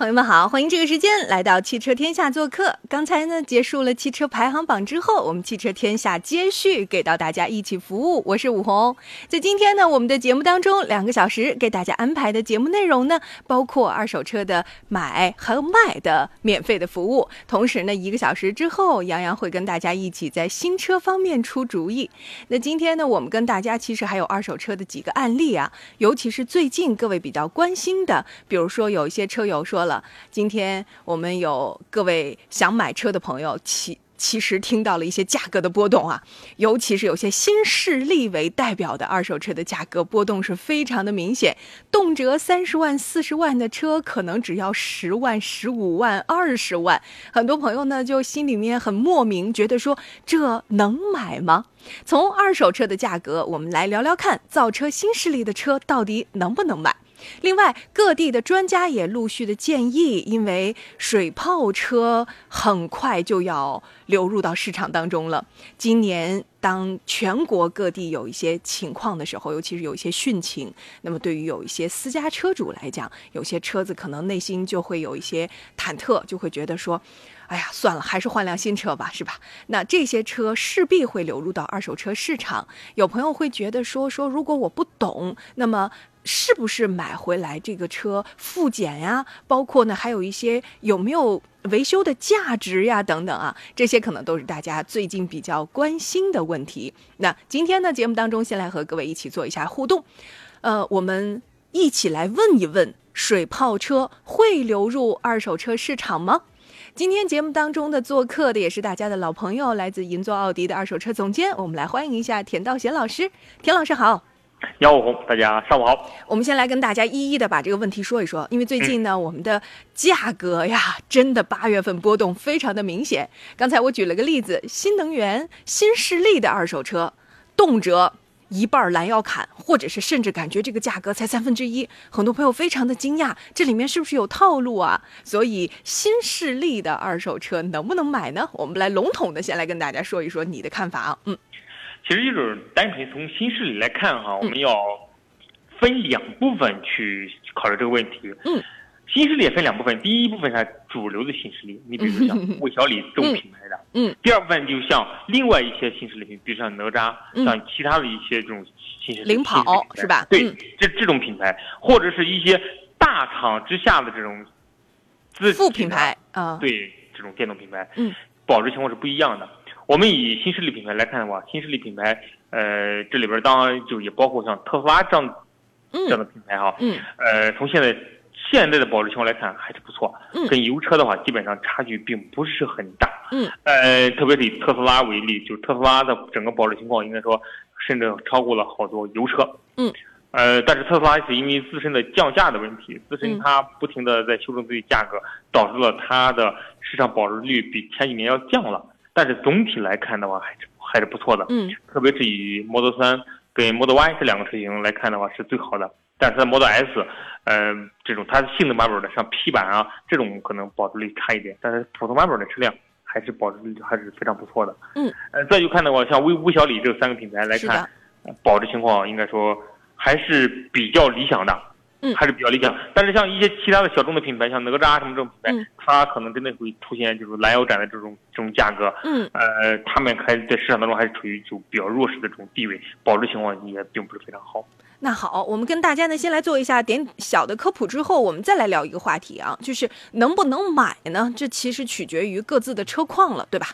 朋友们好，欢迎这个时间来到汽车天下做客。刚才呢结束了汽车排行榜之后，我们汽车天下接续给到大家一起服务。我是武红，在今天呢我们的节目当中，两个小时给大家安排的节目内容呢，包括二手车的买和卖的免费的服务。同时呢，一个小时之后，杨洋会跟大家一起在新车方面出主意。那今天呢，我们跟大家其实还有二手车的几个案例啊，尤其是最近各位比较关心的，比如说有一些车友说了。今天我们有各位想买车的朋友，其其实听到了一些价格的波动啊，尤其是有些新势力为代表的二手车的价格波动是非常的明显，动辄三十万、四十万的车，可能只要十万、十五万、二十万，很多朋友呢就心里面很莫名，觉得说这能买吗？从二手车的价格，我们来聊聊看，造车新势力的车到底能不能买？另外，各地的专家也陆续的建议，因为水泡车很快就要流入到市场当中了。今年，当全国各地有一些情况的时候，尤其是有一些汛情，那么对于有一些私家车主来讲，有些车子可能内心就会有一些忐忑，就会觉得说。哎呀，算了，还是换辆新车吧，是吧？那这些车势必会流入到二手车市场。有朋友会觉得说说，如果我不懂，那么是不是买回来这个车复检呀？包括呢，还有一些有没有维修的价值呀？等等啊，这些可能都是大家最近比较关心的问题。那今天呢，节目当中先来和各位一起做一下互动，呃，我们一起来问一问：水泡车会流入二手车市场吗？今天节目当中的做客的也是大家的老朋友，来自银座奥迪的二手车总监，我们来欢迎一下田道贤老师。田老师好，杨武红，大家上午好。我们先来跟大家一一的把这个问题说一说，因为最近呢，我们的价格呀，真的八月份波动非常的明显。刚才我举了个例子，新能源、新势力的二手车，动辄。一半拦腰砍，或者是甚至感觉这个价格才三分之一，很多朋友非常的惊讶，这里面是不是有套路啊？所以新势力的二手车能不能买呢？我们来笼统的先来跟大家说一说你的看法啊。嗯，其实就是单纯从新势力来看哈，我们要分两部分去考虑这个问题。嗯。新势力也分两部分，第一部分是主流的新势力，你比如像魏小李这种品牌的，嗯，第二部分就像另外一些新势力品，比如像哪吒，像其他的一些这种新势力，领跑是吧？对，这这种品牌，或者是一些大厂之下的这种自副品牌啊，对，这种电动品牌，嗯，保值情况是不一样的。我们以新势力品牌来看的话，新势力品牌，呃，这里边当然就也包括像特斯拉这样这样的品牌哈，嗯，呃，从现在。现在的保值情况来看还是不错，嗯，跟油车的话基本上差距并不是很大，嗯，呃，特别是以特斯拉为例，就特斯拉的整个保值情况应该说甚至超过了好多油车，嗯，呃，但是特斯拉是因为自身的降价的问题，自身它不停的在修正自己价格，导致了它的市场保值率比前几年要降了，但是总体来看的话还是还是不错的，嗯，特别是以 Model 3跟 Model Y 这两个车型来看的话是最好的。但是在 Model S，呃，这种它性能版本的，像 P 版啊，这种可能保值率差一点，但是普通版本的车辆还是保值率还是非常不错的。嗯，呃，再就看的话，像魏魏小李这三个品牌来看，保值情况应该说还是比较理想的。嗯，还是比较理想。但是像一些其他的小众的品牌，像哪吒什么这种品牌，它可能真的会出现就是拦腰斩的这种这种价格。嗯，呃，他们还在市场当中还是处于就比较弱势的这种地位，保值情况也并不是非常好。那好，我们跟大家呢先来做一下点小的科普，之后我们再来聊一个话题啊，就是能不能买呢？这其实取决于各自的车况了，对吧？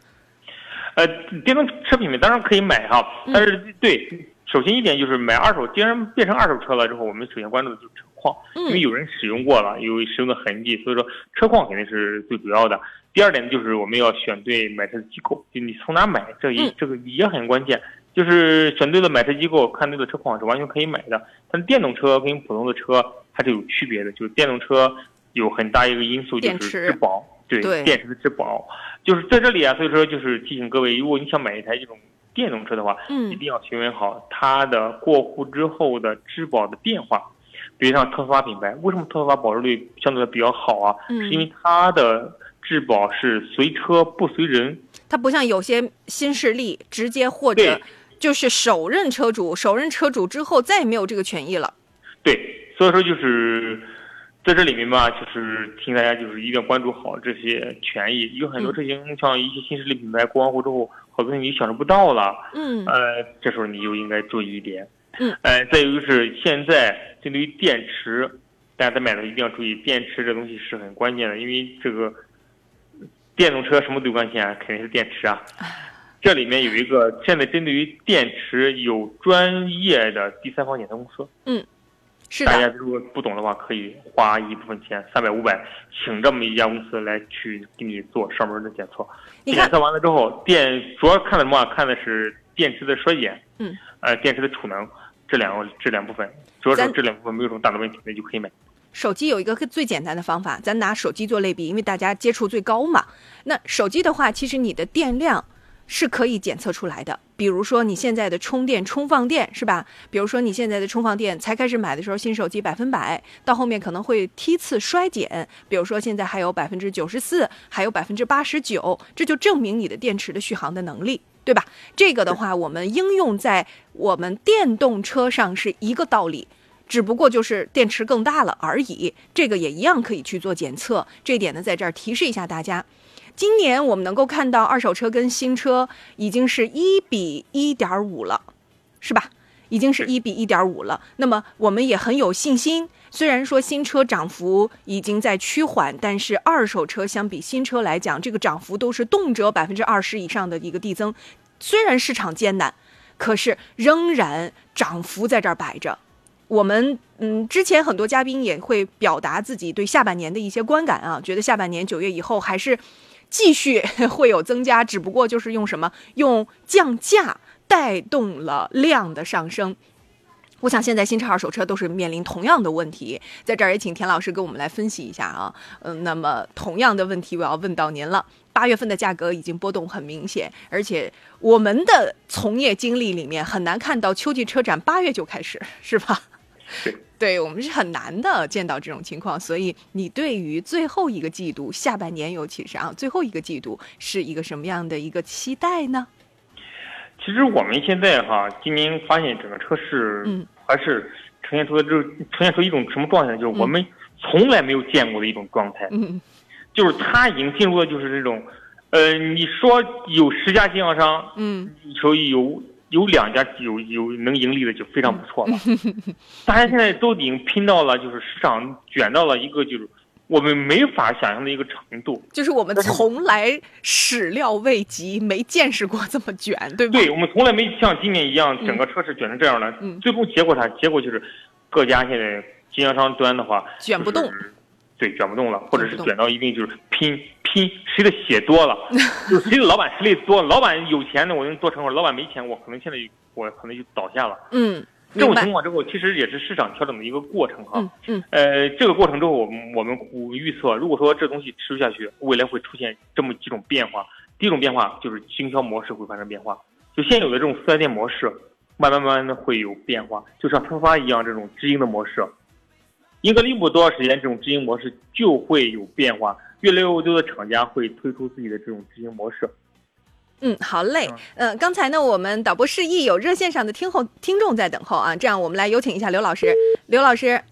呃，电动车品牌当然可以买哈，但是对，首先一点就是买二手，既然变成二手车了之后，我们首先关注的就是车况，因为有人使用过了，有使用的痕迹，所以说车况肯定是最主要的。第二点就是我们要选对买车的机构，就你从哪买，这也这个也很关键。就是选对了买车机构，看对了车况是完全可以买的。但是电动车跟普通的车还是有区别的。就是电动车有很大一个因素就是质保，对电池的质保，就是在这里啊。所以说就是提醒各位，如果你想买一台这种电动车的话，嗯，一定要询问好它的过户之后的质保的变化。比如像特斯拉品牌，为什么特斯拉保值率相对比较好啊？是因为它的质保是随车不随人。它不像有些新势力直接或者就是首任车主，首任车主之后再也没有这个权益了。对，所以说就是在这里面吧，就是提醒大家就是一定要关注好这些权益。有很多车型像一些新势力品牌过完户之后，好多你享受不到了。嗯。呃，这时候你就应该注意一点。嗯。呃，再有就是现在针对于电池，大家在买的时候一定要注意，电池这东西是很关键的，因为这个。电动车什么最关键啊？肯定是电池啊！这里面有一个现在针对于电池有专业的第三方检测公司。嗯，是的。大家如果不懂的话，可以花一部分钱，三百五百，请这么一家公司来去给你做上门的检测。检测完了之后，电主要看的什么？看的是电池的衰减。嗯。呃，电池的储能这两个这两部分，主要是这两部分没有什么大的问题，那就可以买。手机有一个最简单的方法，咱拿手机做类比，因为大家接触最高嘛。那手机的话，其实你的电量是可以检测出来的。比如说你现在的充电充放电是吧？比如说你现在的充放电才开始买的时候，新手机百分百，到后面可能会梯次衰减。比如说现在还有百分之九十四，还有百分之八十九，这就证明你的电池的续航的能力，对吧？这个的话，我们应用在我们电动车上是一个道理。只不过就是电池更大了而已，这个也一样可以去做检测。这点呢，在这儿提示一下大家。今年我们能够看到二手车跟新车已经是一比一点五了，是吧？已经是一比一点五了。那么我们也很有信心。虽然说新车涨幅已经在趋缓，但是二手车相比新车来讲，这个涨幅都是动辄百分之二十以上的一个递增。虽然市场艰难，可是仍然涨幅在这儿摆着。我们嗯，之前很多嘉宾也会表达自己对下半年的一些观感啊，觉得下半年九月以后还是继续 会有增加，只不过就是用什么用降价带动了量的上升。我想现在新车、二手车都是面临同样的问题，在这儿也请田老师给我们来分析一下啊。嗯，那么同样的问题我要问到您了。八月份的价格已经波动很明显，而且我们的从业经历里面很难看到秋季车展八月就开始，是吧？对，我们是很难的见到这种情况，所以你对于最后一个季度、下半年尤其是啊，最后一个季度是一个什么样的一个期待呢？其实我们现在哈，今年发现整个车市，嗯，还是呈现出的这呈现出一种什么状态？就是我们从来没有见过的一种状态，嗯，就是它已经进入了就是这种，呃，你说有十家经销商，嗯，说有。有两家有有能盈利的就非常不错了，大家现在都已经拼到了，就是市场卷到了一个就是我们没法想象的一个程度，就是我们从来始料未及，没见识过这么卷，对吧？对，我们从来没像今年一样，整个车市卷成这样的。最终结果啥？结果就是各家现在经销商端的话卷不动。对，卷不动了，或者是卷到一定就是拼拼谁的血多了，就是谁的老板实力多，老板有钱的我能做成，老板没钱我可能现在我可能就倒下了。嗯，这种情况之后，其实也是市场调整的一个过程哈。嗯嗯。呃，这个过程之后，我们我们预测，如果说这东西持续下去，未来会出现这么几种变化。第一种变化就是经销模式会发生变化，就现有的这种四 S 店模式，慢慢慢慢的会有变化，就像特斯拉一样这种直营的模式。英格利姆多少时间，这种直营模式就会有变化，越来越多的厂家会推出自己的这种直营模式。嗯，好嘞。嗯，刚才呢，我们导播示意有热线上的听后听众在等候啊，这样我们来有请一下刘老师。刘老师，嗯。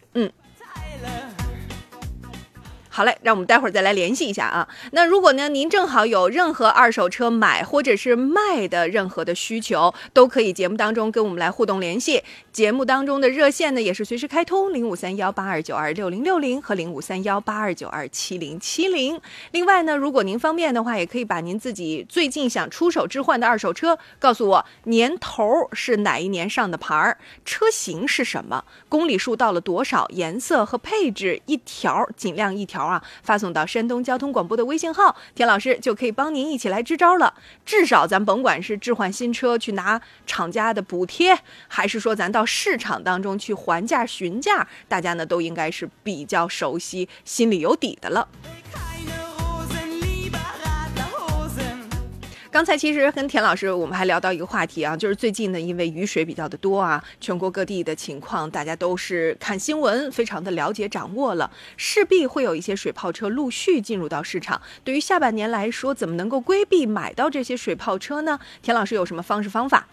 好嘞，让我们待会儿再来联系一下啊。那如果呢，您正好有任何二手车买或者是卖的任何的需求，都可以节目当中跟我们来互动联系。节目当中的热线呢也是随时开通，零五三幺八二九二六零六零和零五三幺八二九二七零七零。另外呢，如果您方便的话，也可以把您自己最近想出手置换的二手车告诉我，年头是哪一年上的牌儿，车型是什么，公里数到了多少，颜色和配置一条尽量一条。啊，发送到山东交通广播的微信号，田老师就可以帮您一起来支招了。至少咱甭管是置换新车去拿厂家的补贴，还是说咱到市场当中去还价询价，大家呢都应该是比较熟悉，心里有底的了。刚才其实跟田老师我们还聊到一个话题啊，就是最近呢，因为雨水比较的多啊，全国各地的情况大家都是看新闻，非常的了解掌握了，势必会有一些水泡车陆续进入到市场。对于下半年来说，怎么能够规避买到这些水泡车呢？田老师有什么方式方法？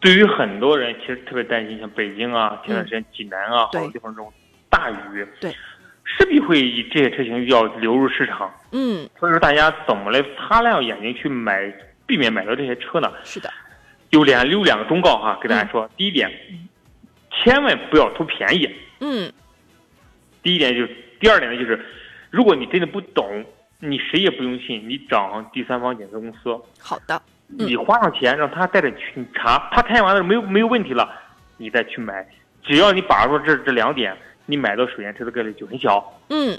对于很多人，其实特别担心，像北京啊，前段时间济南啊，好多地方这种大雨，对。势必会以这些车型要流入市场，嗯，所以说大家怎么来擦亮眼睛去买，避免买到这些车呢？是的，有两有两个忠告哈，给大家说，第一点，千万不要图便宜，嗯，第一点就是，第二点呢就是，如果你真的不懂，你谁也不用信，你找第三方检测公司，好的，你花上钱让他带着去查，他看完了没有没有问题了，你再去买，只要你把握这这两点。你买到水淹车的概率就很小。嗯，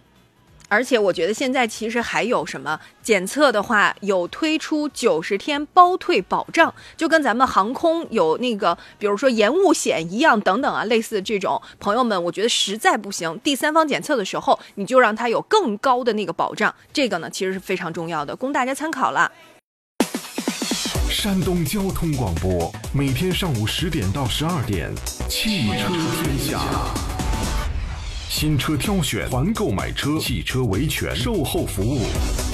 而且我觉得现在其实还有什么检测的话，有推出九十天包退保障，就跟咱们航空有那个，比如说延误险一样，等等啊，类似这种。朋友们，我觉得实在不行，第三方检测的时候，你就让它有更高的那个保障，这个呢其实是非常重要的，供大家参考了。山东交通广播，每天上午十点到十二点，汽车天下。新车挑选、团购买车、汽车维权、售后服务，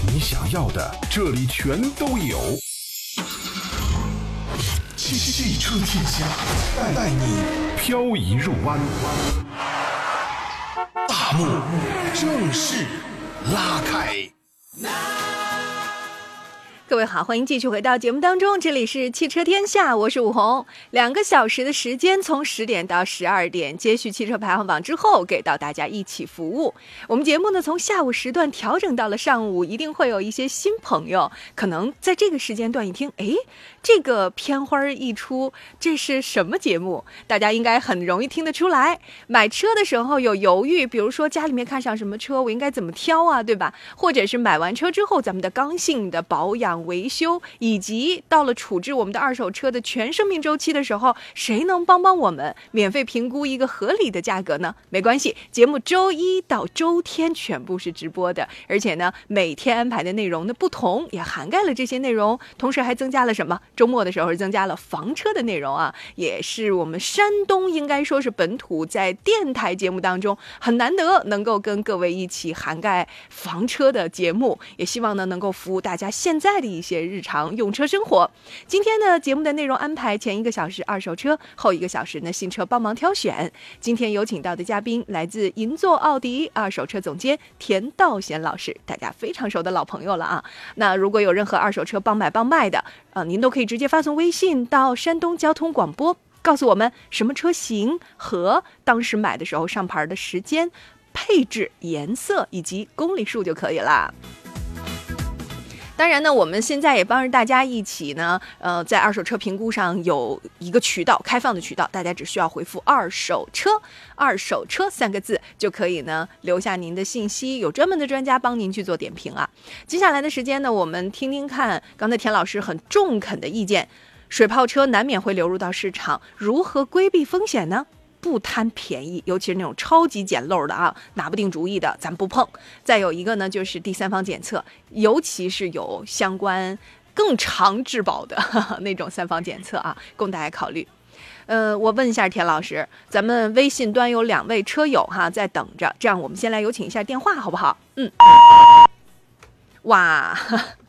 你想要的这里全都有。汽汽车天下，带你漂移入弯。大幕正式拉开。各位好，欢迎继续回到节目当中，这里是汽车天下，我是武红。两个小时的时间，从十点到十二点，接续汽车排行榜之后，给到大家一起服务。我们节目呢，从下午时段调整到了上午，一定会有一些新朋友，可能在这个时间段一听，哎，这个片花一出，这是什么节目？大家应该很容易听得出来。买车的时候有犹豫，比如说家里面看上什么车，我应该怎么挑啊，对吧？或者是买完车之后，咱们的刚性的保养。维修以及到了处置我们的二手车的全生命周期的时候，谁能帮帮我们，免费评估一个合理的价格呢？没关系，节目周一到周天全部是直播的，而且呢，每天安排的内容的不同，也涵盖了这些内容，同时还增加了什么？周末的时候增加了房车的内容啊，也是我们山东应该说是本土在电台节目当中很难得能够跟各位一起涵盖房车的节目，也希望呢能够服务大家现在的。一些日常用车生活。今天的节目的内容安排：前一个小时二手车，后一个小时呢新车帮忙挑选。今天有请到的嘉宾来自银座奥迪二手车总监田道贤老师，大家非常熟的老朋友了啊。那如果有任何二手车帮买帮卖的，啊，您都可以直接发送微信到山东交通广播，告诉我们什么车型和当时买的时候上牌的时间、配置、颜色以及公里数就可以了。当然呢，我们现在也帮着大家一起呢，呃，在二手车评估上有一个渠道，开放的渠道，大家只需要回复“二手车”“二手车”三个字就可以呢，留下您的信息，有专门的专家帮您去做点评啊。接下来的时间呢，我们听听看刚才田老师很中肯的意见，水泡车难免会流入到市场，如何规避风险呢？不贪便宜，尤其是那种超级捡漏的啊，拿不定主意的，咱不碰。再有一个呢，就是第三方检测，尤其是有相关更长质保的那种三方检测啊，供大家考虑。呃，我问一下田老师，咱们微信端有两位车友哈在等着，这样我们先来有请一下电话，好不好？嗯。哇。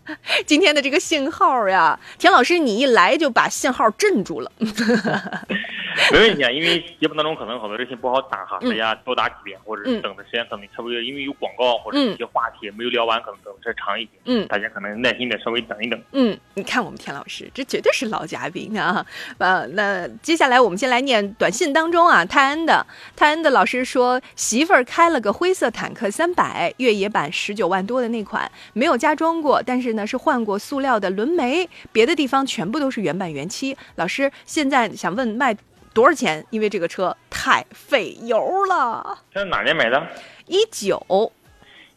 今天的这个信号呀，田老师，你一来就把信号镇住了。没问题啊，因为节目当中可能好多热线不好打哈，大家多打几遍，或者是等的时间可能差不多，因为有广告或者一些话题没有聊完，可能等的长一点。嗯，大家可能耐心的稍微等一等。嗯，你看我们田老师，这绝对是老嘉宾啊。呃，那接下来我们先来念短信当中啊，泰安的泰安的老师说，媳妇儿开了个灰色坦克三百越野版，十九万多的那款，没有加装过，但是。那是换过塑料的轮眉，别的地方全部都是原版原漆。老师现在想问卖多少钱？因为这个车太费油了。这是哪年买的？一九。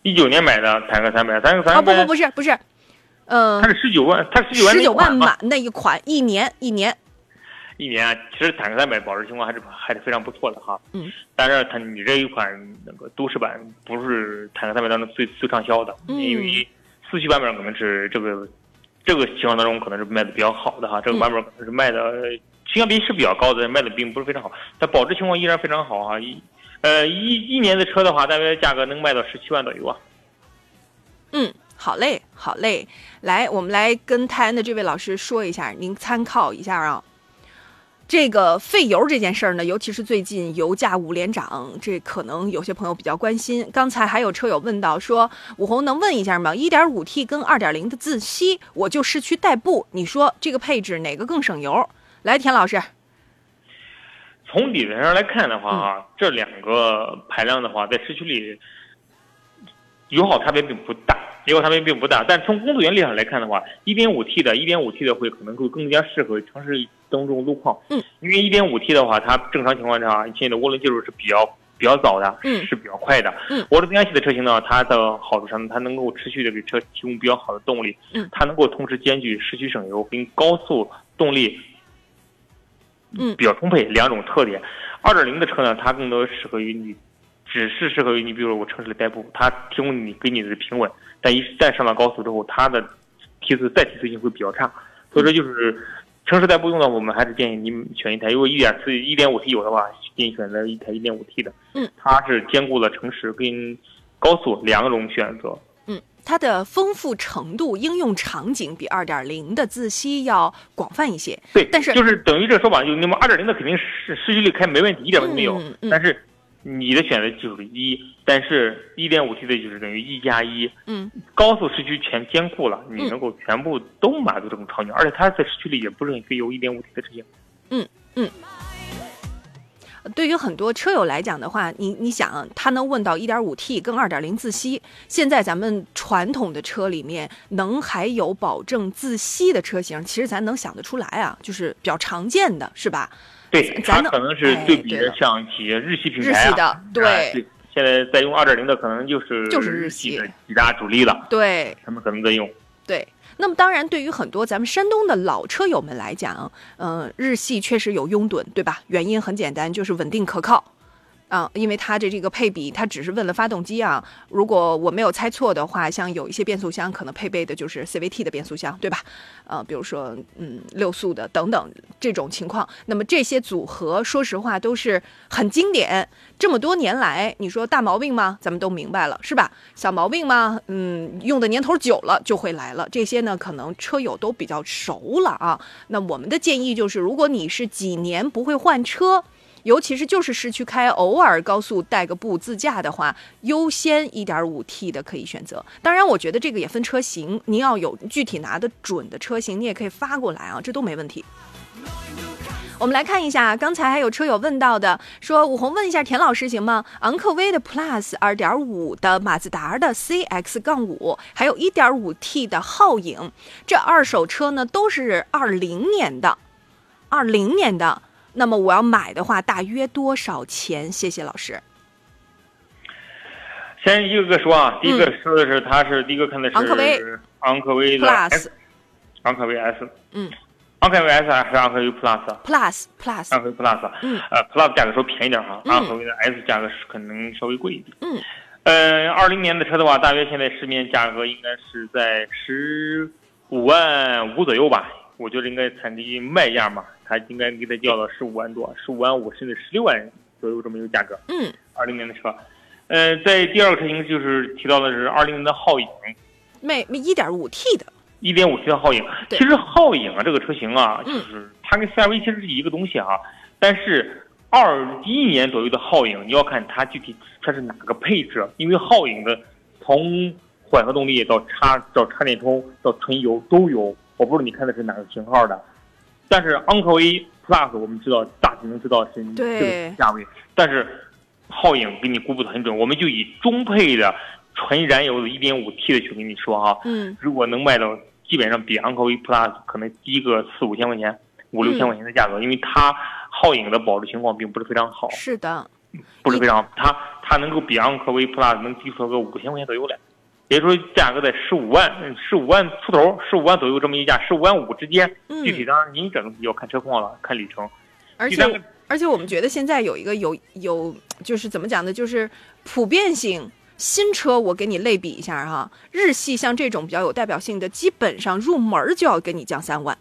一九年买的坦克三百，坦克三百。啊不不不是不是，嗯、它是十九万，它十九万十九万嘛，买那一款，一年一年，一年啊，其实坦克三百保值情况还是还是非常不错的哈。嗯。但是它你这一款那个都市版不是坦克三百当中最最畅销的，嗯因为四驱版本可能是这个这个情况当中可能是卖的比较好的哈，这个版本可能是卖的性价比是比较高的，卖的并不是非常好，但保值情况依然非常好哈。一呃一一年的车的话，大约价格能卖到十七万左右啊。嗯，好嘞，好嘞，来，我们来跟泰安的这位老师说一下，您参考一下啊。这个费油这件事儿呢，尤其是最近油价五连涨，这可能有些朋友比较关心。刚才还有车友问到说，武红能问一下吗？1.5T 跟2.0的自吸，我就市区代步，你说这个配置哪个更省油？来，田老师，从理论上来看的话这两个排量的话，在市区里油耗差别并不大，油耗差别并不大。但从工作原理上来看的话，1.5T 的 1.5T 的会可能会更加适合城市当中路况。嗯，因为 1.5T 的话，它正常情况下现在的涡轮技术是比较比较早的，嗯是比较快的。嗯，涡轮增压系的车型呢，它的好处上，它能够持续的给车提供比较好的动力。嗯，它能够同时兼具市区省油跟高速动力。嗯比较充沛两种特点。二点零的车呢，它更多适合于你，只是适合于你，比如说我城市里代步，它提供你给你的平稳，但一旦上了高速之后，它的提速再提速性会比较差。所以说就是城市代步用的，我们还是建议你选一台，如果一点四、一点五 T 有的话，建议选择一台一点五 T 的。嗯，它是兼顾了城市跟高速两种选择。嗯，它的丰富程度、应用场景比二点零的自吸要广泛一些。对，但是就是等于这个说法，就那么二点零的肯定是市区里开没问题，一点问题没有。嗯嗯但是你的选择就是一，但是一点五 T 的就是等于一加一，嗯高速市区全兼顾了，你嗯能够全部都满足这种场景，而且它在市区里也不是很费油，一点五 T 的车型。嗯嗯对于很多车友来讲的话，你你想，他能问到 1.5T 跟2.0自吸，现在咱们传统的车里面能还有保证自吸的车型，其实咱能想得出来啊，就是比较常见的，是吧？对，它咱可能是对比的像一些日系品牌啊，系的，对、现在在用二点零的可能就是就是日日系的几大主力了，对他们可能在用。对。那么当然，对于很多咱们山东的老车友们来讲，嗯、日系确实有拥趸，对吧？原因很简单，就是稳定可靠。啊，因为它的这个配比，它只是问了发动机啊。如果我没有猜错的话，像有一些变速箱可能配备的就是 CVT 的变速箱，对吧？呃，比如说嗯六速的等等这种情况。那么这些组合，说实话都是很经典。这么多年来，你说大毛病吗？咱们都明白了，是吧？小毛病吗？嗯，用的年头久了就会来了。这些呢，可能车友都比较熟了啊。那我们的建议就是，如果你是几年不会换车。尤其是就是市区开，偶尔高速带个步自驾的话，优先 1.5T 的可以选择。当然，我觉得这个也分车型，您要有具体拿得准的车型，你也可以发过来啊，这都没问题。我们来看一下，刚才还有车友问到的，说武红问一下田老师行吗？昂科威的 Plus 2.5的马自达的 CX 杠五，还有 1.5T 的皓影，这二手车呢都是20年的，20年的。那么我要买的话，大约多少钱？谢谢老师。先一个个说啊，第一个说的是它是第一个看的是嗯昂科威昂科威的 Plus 昂科威 S，嗯昂科威 S 还是昂科威 Plus？Plus Plus，昂科威 Plus，嗯呃，Plus 价格稍微便宜点哈，嗯昂科威的 S 价格是可能稍微贵一点。嗯呃，二零年的车的话，大约现在市面价格应该是在十五万五左右吧。我觉得应该产地卖价嘛，他应该给他叫到十五万多，十五万五甚至十六万左右这么一个价格。嗯二零年的车，呃，在第二个车型就是提到的是二零年的皓影，卖一点五 T 的，一点五 T 的皓影。其实皓影啊这个车型啊，就嗯是它跟 CRV 其实是一个东西哈、但是二一年左右的皓影，你要看它具体它是哪个配置，因为皓影的从混合动力到插到插电充到纯油都有，我不知道你看的是哪个型号的。但是昂科威 Plus 我们知道大体能知道是对这个价位，但是皓影给你估不的很准，我们就以中配的纯燃油的 1.5T 的去跟你说哈、嗯如果能卖到基本上比昂科威 Plus 可能低个四五千块钱、五六千块钱的价格，因为它皓影的保值情况并不是非常好，是的，不是非常好。它它能够比昂科威 Plus 能低出个五千块钱左右来，也就是说价格在十五万、十五万出头、十五万左右这么一价，十五万五之间。具体当然您这东西要看车况了，看里程。而且而且我们觉得现在有一个有有就是怎么讲呢？就是普遍性新车，我给你类比一下哈，日系像这种比较有代表性的，基本上入门就要给你降三万。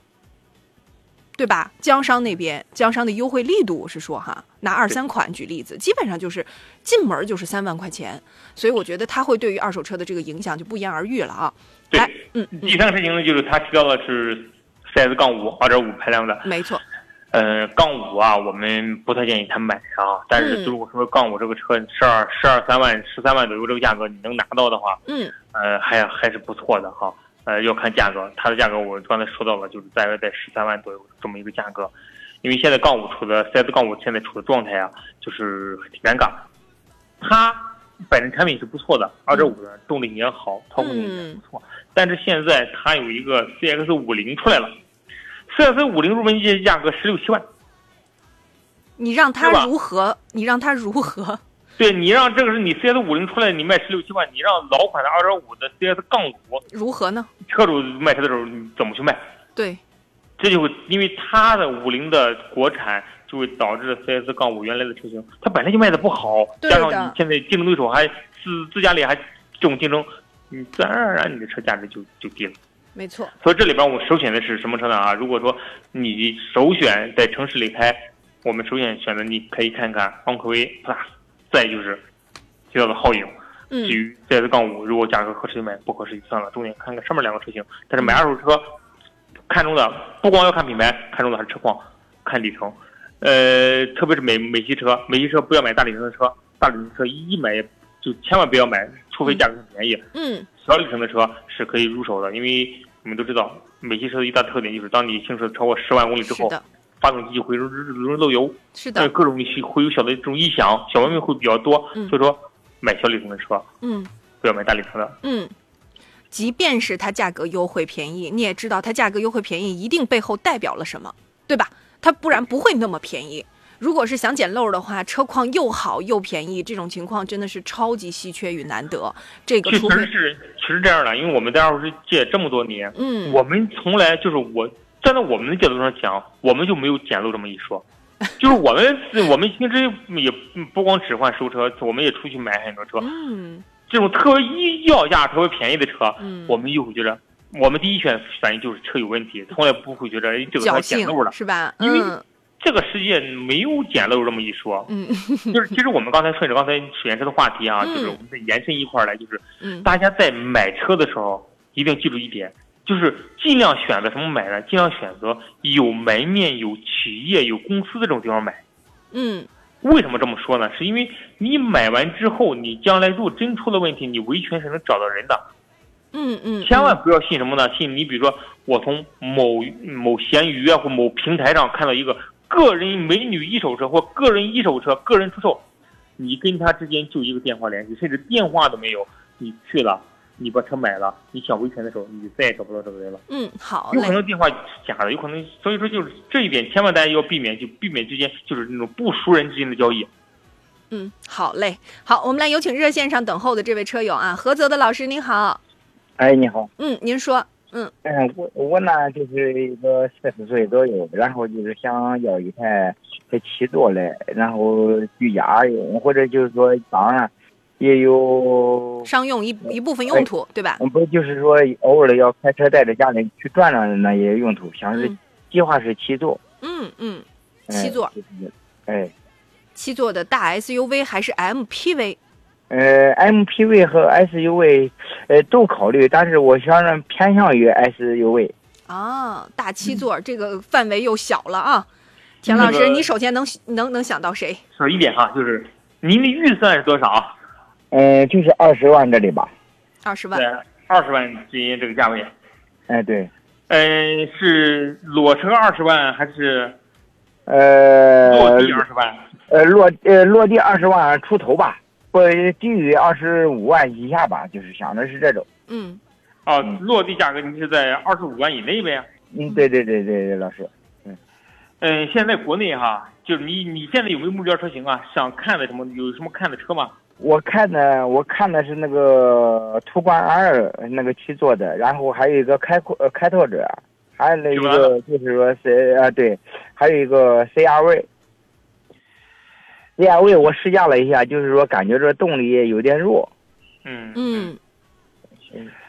对吧？江商那边，江商的优惠力度是说哈，拿二三款举例子，基本上就是进门就是三万块钱，所以我觉得它会对于二手车的这个影响就不言而喻了啊。对，嗯，第三个事情呢，就是他提到的是 CS 杠五二点五排量的，没错。呃，杠五啊，我们不太建议他买啊，但是如果说杠五这个车十二十二三万十三万左右这个价格你能拿到的话，嗯，呃，还还是不错的哈。呃，要看价格，它的价格我刚才说到了，就是大约在十三万左右这么一个价格。因为现在杠五出的 CS 杠五现在处的状态啊，就是挺尴尬。它本身产品是不错的，二点五的动力也好，操控性也不错。但是现在它有一个 CX 五零出来了，CX 五零入门级价格十六七万。你让它如何？你让它如何？对你让这个是你 CS 五零出来，你卖十六七万，你让老款的二点五的 CS 杠五如何呢？车主卖车的时候你怎么去卖？对，这就会因为它的五菱的国产就会导致 CS 杠五原来的车型它本来就卖的不好，加上你现在竞争对手还自自家里还这种竞争，你自然而然你的车价值就就低了。没错。所以这里边我首选的是什么车呢？啊，如果说你首选在城市里开，我们首选选择你可以看看昂科威 Plus。再就是提到的皓影，基于 CS 杠五，如果价格合适就买，不合适就算了。重点看看上面两个车型。但是买二手车，看中的不光要看品牌，看中的还是车况，看里程。呃，特别是美美系车，美系车不要买大里程的车，大里程车一买就千万不要买，除非价格很便宜。嗯，小里程的车是可以入手的，因为我们都知道美系车的一大特点就是，当你行驶超过十万公里之后。发动机就会容容易漏油，是的，各种会有小的这种异响，小毛病会比较多。所以说，买小里程的车，嗯，不要买大里程的。嗯，即便是它价格优惠便宜，你也知道它价格优惠便宜一定背后代表了什么，对吧？它不然不会那么便宜。如果是想捡漏的话，车况又好又便宜，这种情况真的是超级稀缺与难得。这个确实是，确实这样的，因为我们在二手车界这么多年，嗯，我们从来就是我。站在我们的角度上讲，我们就没有捡漏这么一说，就是我们我们平时也不光只换收车，我们也出去买很多车。嗯，这种特别一要价特别便宜的车，嗯，我们就会觉得，我们第一选反应就是车有问题，从来不会觉得这个车捡漏了，是吧？因为这个世界没有捡漏这么一说。嗯，就是其实我们刚才顺着刚才选车的话题啊，就是我们再延伸一块来，就是大家在买车的时候一定记住一点。就是尽量选择什么买呢？尽量选择有门面、有企业、有公司的这种地方买。嗯，为什么这么说呢？是因为你买完之后，你将来如果真出了问题，你维权是能找到人的。嗯嗯。千万不要信什么呢？信你比如说，我从某某闲鱼啊或某平台上看到一个个人美女一手车或个人一手车个人出售，你跟他之间就一个电话联系，甚至电话都没有，你去了。你把车买了，你想维权的时候，你再也找不到这个人了。嗯，好有可能电话假的，有可能，所以说就是这一点，千万大家要避免，就避免之间就是那种不熟人之间的交易。嗯，好嘞，好，我们来有请热线上等候的这位车友啊，菏泽的老师您好。哎，你好。嗯，您说。嗯。嗯，我我呢就是一个四十岁左右，然后就是想要一台七座的，然后居家用，或者就是说当然。也有商用一一部分用途，对吧？我不就是说偶尔的要开车带着家人去转转的那些用途，想是计划是七座。嗯嗯，七座。哎，七座的大 SUV 还是 MPV？呃，MPV 和 SUV，呃，都考虑，但是我想着偏向于 SUV。啊，大七座这个范围又小了啊！田老师，你首先能能能想到谁？说一点哈，就是您的预算是多少？嗯，就是二十万这里吧，二十万，对，二十万之间这个价位。哎，对，嗯，是裸车二十万还是呃落地二十万？呃，落呃落地二十万出头吧，不低于二十五万以下吧，就是想的是这种。嗯，哦，落地价格你是在二十五万以内呗？嗯，对对对对对，老师，嗯，嗯，现在国内哈，就是你你现在有没有目标车型啊？想看的什么？有什么看的车吗？我看的我看的是那个途观 R 那个七座的，然后还有一个开阔呃开拓者，还有那一个就是说 C 啊对，还有一个 CRV。CRV 我试驾了一下，就是说感觉这动力有点弱。嗯嗯，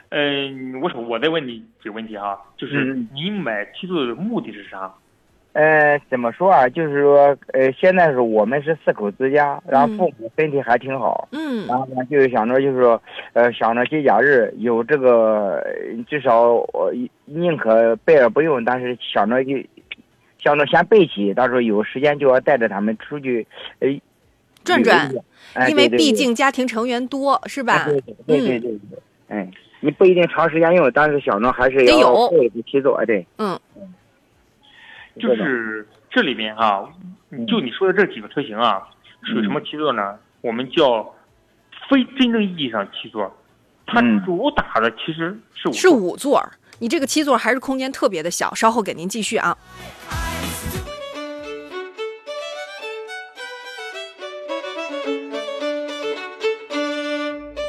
嗯，我说我再问你几个问题哈，就是嗯你买七座的目的是啥？呃，怎么说啊？就是说，呃，现在是我们是四口之家，然后父母身体还挺好，嗯。然后呢，就是想着就是说，呃，想着节假日有这个，呃至少我宁可备而不用，但是想着就想着先备起，到时候有时间就要带着他们出去，呃，转转因为毕竟家庭成员多，是吧？对对？对对哎，你不一定长时间用，但是想着还是要备着七座，哎对，嗯就是这里面哈，嗯就你说的这几个车型啊，属于什么七座呢？我们叫非真正意义上七座，它嗯主打的其实是五是五座，你这个七座还是空间特别的小。稍后给您继续啊。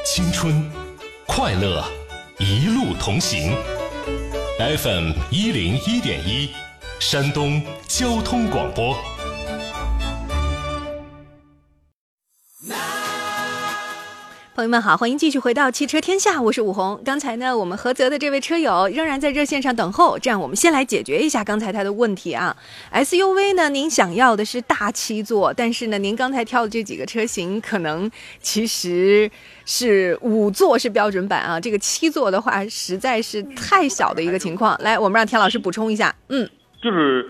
青春，快乐，一路同行。FM 一零一点一，山东交通广播。朋友们好，欢迎继续回到汽车天下，我是武红。刚才呢，我们菏泽的这位车友仍然在热线上等候，这样我们先来解决一下刚才他的问题啊。SUV 呢，您想要的是大七座，但是呢，您刚才挑的这几个车型可能其实是五座是标准版啊，这个七座的话实在是太小的一个情况。来，我们让田老师补充一下，嗯就是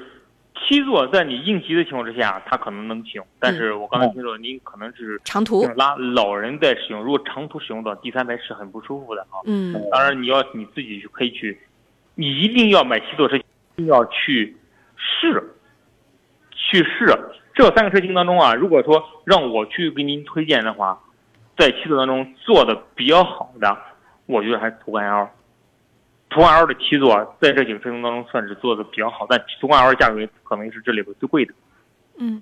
七座，在你应急的情况之下，它可能能停。但是我刚才听说您可能是长途，拉老人在使用，如果长途使用的第三排是很不舒服的啊。嗯当然，你要你自己去可以去，你一定要买七座车，一定要去试，去试。这三个车型当中啊，如果说让我去给您推荐的话，在七座当中做的比较好的，我觉得还是途观 L。途观 L 的七座在这几个车型当中算是做的比较好，但途观 L 价格可能是这里边最贵的。嗯。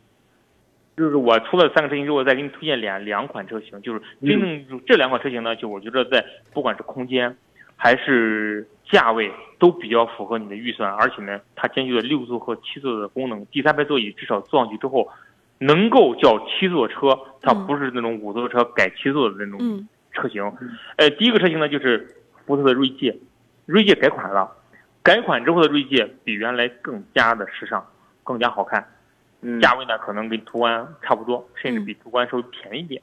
就是我除了三个车型之后，再给你推荐两两款车型，就是真正就这两款车型呢，就我觉得在不管是空间还是价位都比较符合你的预算，而且呢，它兼具了六座和七座的功能，第三排座椅至少坐上去之后能够叫七座车，它嗯。不是那种五座车改七座的那种嗯。车型。呃，第一个车型呢就是福特的锐界，锐界改款了，改款之后的锐界比原来更加的时尚，更加好看。嗯，价位呢可能跟途观差不多，甚至比途观稍微便宜一点。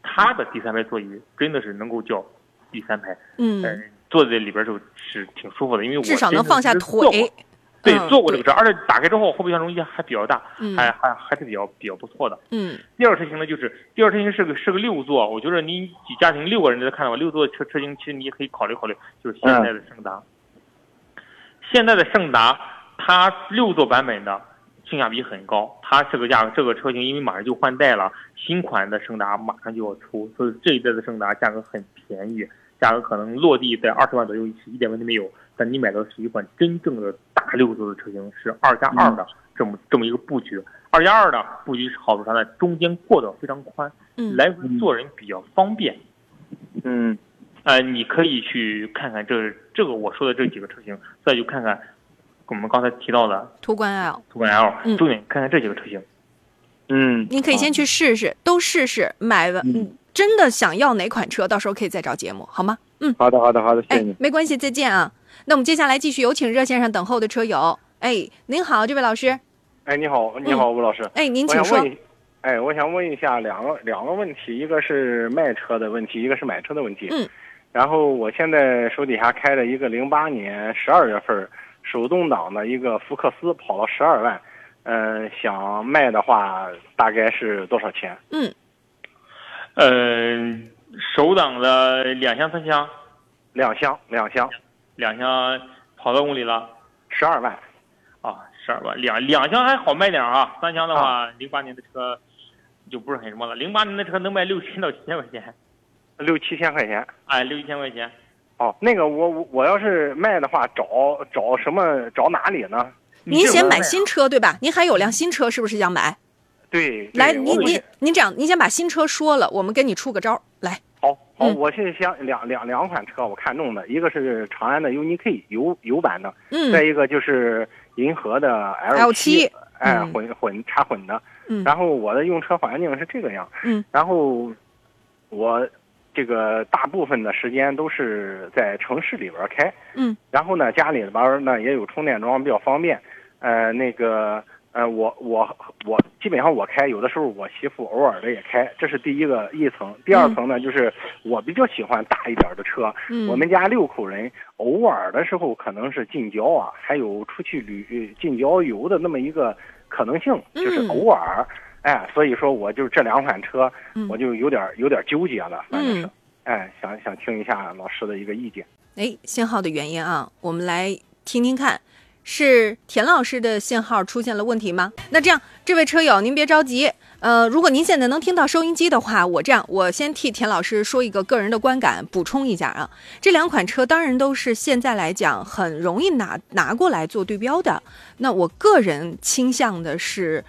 它的第三排座椅真的是能够叫第三排，嗯，嗯，坐在里边时候是挺舒服的，因为我至少能放下腿。对，嗯坐过这个车，而且打开之后后备箱容积还比较大，嗯还还还是比较比较不错的。嗯第二个车型呢，就是第二车型是个是个六座，我觉得你几家庭六个人在看的话，六座车车型其实你也可以考虑考虑，就是现在的胜达。现在的胜达，它六座版本的性价比很高，它这个价格这个车型因为马上就换代了，新款的胜达马上就要出，所以这一代的胜达价格很便宜，价格可能落地在二十万左右是一点问题没有。但你买到的是一款真正的大六座的车型，是二加二的这么这么一个布局。二加二的布局是好处啥呢？中间过道非常宽，嗯，来回坐人比较方便。嗯呃，你可以去看看这这个我说的这几个车型，再去看看我们刚才提到的途观 L，途观 L，、嗯重点看看这几个车型。嗯，您可以先去试试，都试试，买完，嗯，真的想要哪款车，到时候可以再找节目，好吗？嗯，好的好的好的，谢谢哎你，。没关系，再见啊。那我们接下来继续有请热线上等候的车友。哎，您好，这位老师。哎，你好，你好，吴老师。哎，您请说我想问。哎，我想问一下两个两个问题，一个是卖车的问题，一个是买车的问题。嗯。然后我现在手底下开了一个零八年十二月份手动挡的一个福克斯，跑了十二万，嗯、想卖的话大概是多少钱？嗯，呃，手挡的两厢三厢，两厢，两厢，两厢跑多少公里了？十二万。啊，十二万，两两厢还好卖点儿啊，三厢的话，零八年的车就不是很什么了。零八年的车能卖六千到七千块钱，六七千块钱。哎，六七千块钱。哦，那个我我我要是卖的话，找找什么找哪里呢？您先买新车对吧？您还有辆新车，是不是想买？对，对来，您您您这样，您先把新车说了，我们给你出个招儿。来，好好，嗯。我现在想两两两款车我看中的，一个是长安的 UNI-K 油油版的，嗯。再一个就是银河的 L7 七，哎，嗯。混混插混的。嗯。然后我的用车环境是这个样，嗯，然后我这个大部分的时间都是在城市里边开，嗯，然后呢，家里边呢也有充电桩，比较方便。呃，那个呃，我我我基本上我开，有的时候我媳妇偶尔的也开，这是第一个一层。第二层呢，就是我比较喜欢大一点的车。嗯我们家六口人，偶尔的时候可能是近郊啊，还有出去旅近郊游的那么一个可能性，就是嗯偶尔。哎，所以说我就这两款车，嗯我就有点有点纠结了，反正是，嗯哎，想想听一下老师的一个意见。哎，信号的原因啊，我们来听听看，是田老师的信号出现了问题吗？那这样，这位车友您别着急，呃，如果您现在能听到收音机的话，我这样，我先替田老师说一个个人的观感，补充一下啊，这两款车当然都是现在来讲很容易拿拿过来做对标的，那我个人倾向的是。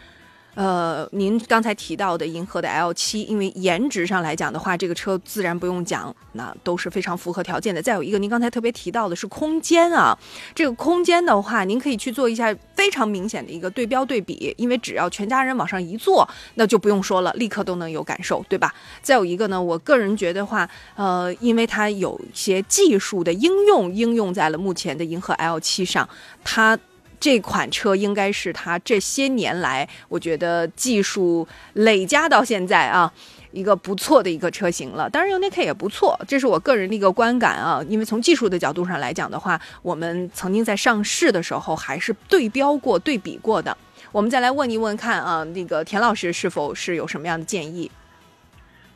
呃，您刚才提到的银河的 L 七，因为颜值上来讲的话，这个车自然不用讲，那都是非常符合条件的。再有一个，您刚才特别提到的是空间啊，这个空间的话，您可以去做一下非常明显的一个对标对比，因为只要全家人往上一坐，那就不用说了，立刻都能有感受，对吧？再有一个呢，我个人觉得话，呃，因为它有一些技术的应用，应用在了目前的银河 L 七上，它。这款车应该是它这些年来，我觉得技术累加到现在啊，一个不错的一个车型了。当然，UNI-K 也不错，这是我个人的一个观感啊。因为从技术的角度上来讲的话，我们曾经在上市的时候还是对标过、对比过的。我们再来问一问看啊，那个田老师是否是有什么样的建议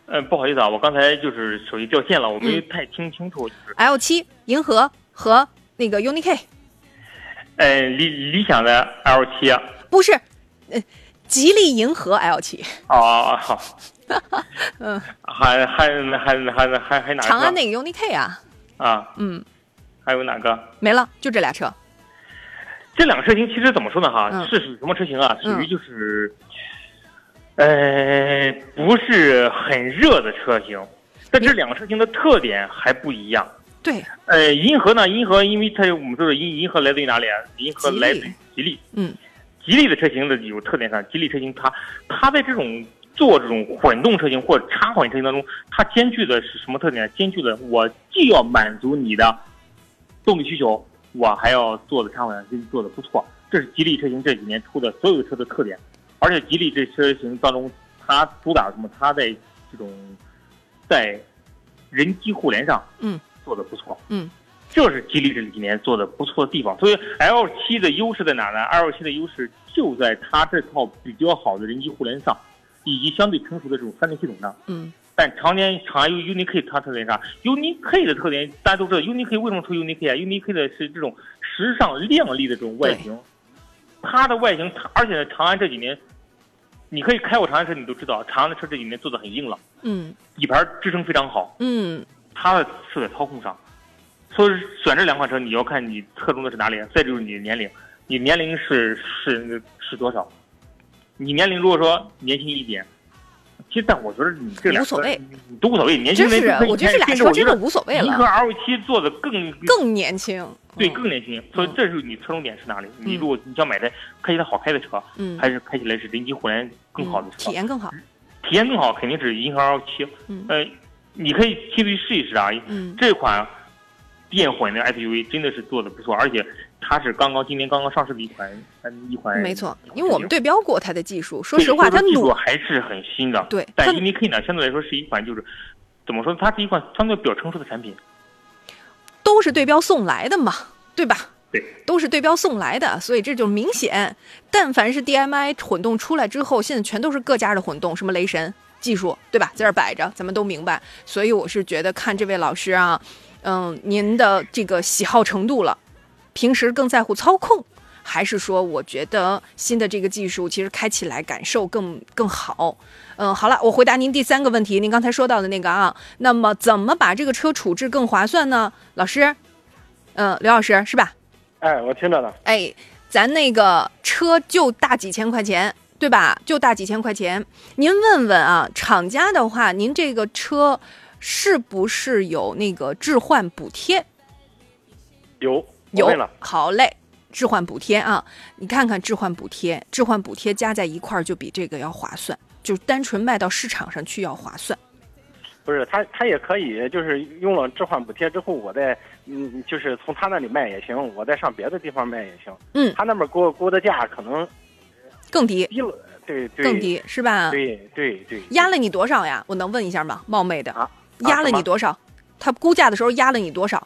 嗯，不好意思啊，我刚才就是手机掉线了，我没太听清楚，就是？L 七银河和那个 UNI-K 呃理理想的 L 七啊，不是，呃，吉利银河 L 七，哦好，嗯，还还还还还还哪个？长安那个 UNI-K 啊，啊，嗯，还有哪个？没了，就这俩车。这两个车型其实怎么说呢？哈，嗯是属于什么车型啊？属于嗯就是，呃，不是很热的车型，但这两个车型的特点还不一样。对，呃，银河呢，银河因为它我们说的银银河来自于哪里啊？银河来自于吉利。嗯，吉利的车型的有特点上，吉利车型它它在这种做这种混动车型或者插混车型当中，它兼具的是什么特点？兼具的我既要满足你的动力需求，我还要做的插混给你做的不错。这是吉利车型这几年出的所有的车的特点，而且吉利这车型当中，它主打什么？它在这种在人机互联上，嗯，做的不错，嗯，这是吉利这几年做的不错的地方。所以 L 七的优势在哪呢？L 七的优势就在它这套比较好的人机互联上，以及相对成熟的这种三电系统上。嗯但常年长安有 UNI-K 它特点啥？UNI-K 的特点大家都知道，UNI-K 为什么出 UNI-K 啊？UNI-K 的是这种时尚靓丽的这种外形，它的外形，它而且呢，长安这几年，你可以开过长安车，你都知道，长安的车这几年做的很硬朗，嗯底盘支撑非常好，嗯它的是在操控上，所以选这两款车，你要看你侧重的是哪里，再就是你的年龄，你年龄是是是多少？你年龄如果说年轻一点，其实但我觉得你这俩无所谓都无所谓，年轻人我觉得这俩甚至我觉得车真的无所谓银河了，L 七做的更更年轻。对嗯更年轻，所以这是你侧重点是哪里？你如果你想买台开起来好开的车，嗯，还是开起来是人机互联更好的嗯车，体验更好。体验更好，肯定是银河 L 七。嗯呃，你可以亲自去试一试啊。嗯这款电混的 SUV 真的是做的不错，而且它是刚刚今年刚刚上市的一款，嗯，一款没错因为我们对标过它的技术，说实话，它技术还是很新的。对但 UNI-K 呢，相对来说是一款就是怎么说，它是一款相对比较成熟的产品。都是对标送来的嘛，对吧？对，都是对标送来的，所以这就明显，但凡是 DMI 混动出来之后，现在全都是各家的混动，什么雷神技术，对吧？在这儿摆着，咱们都明白。所以我是觉得看这位老师啊，嗯，您的这个喜好程度了，平时更在乎操控，还是说我觉得新的这个技术其实开起来感受更更好？嗯，好了，我回答您第三个问题，您刚才说到的那个啊，那么怎么把这个车处置更划算呢？老师，嗯，刘老师是吧？哎，我听着呢。哎，咱那个车就大几千块钱，对吧？就大几千块钱。您问问啊，厂家的话，您这个车是不是有那个置换补贴？有有好嘞，置换补贴啊，你看看置换补贴，置换补贴加在一块儿就比这个要划算，就单纯卖到市场上去要划算。不是他他也可以，就是用了置换补贴之后，我再嗯，就是从他那里卖也行，我再上别的地方卖也行。嗯他那边给我估的价可能更低，低了，对对，更低是吧？对对对，压了你多少呀？我能问一下吗？冒昧的，啊，压了你多少？他估价的时候压了你多少？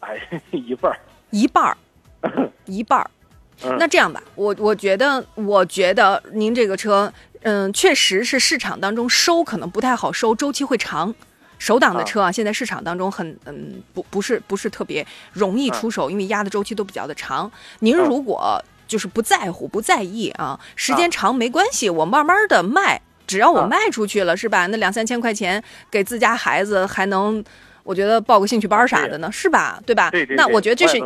哎，一半儿，一半儿，一半儿。嗯那这样吧，我我觉得，我觉得您这个车，嗯，确实是市场当中收可能不太好收，周期会长。手挡的车啊，现在市场当中很嗯不不是不是特别容易出手，因为压的周期都比较的长。您嗯如果就是不在乎不在意啊，时间长没关系，我慢慢的卖，只要我啊卖出去了是吧？那两三千块钱给自家孩子还能。我觉得报个兴趣班啥的呢，是吧？对吧？对对对那我觉得这是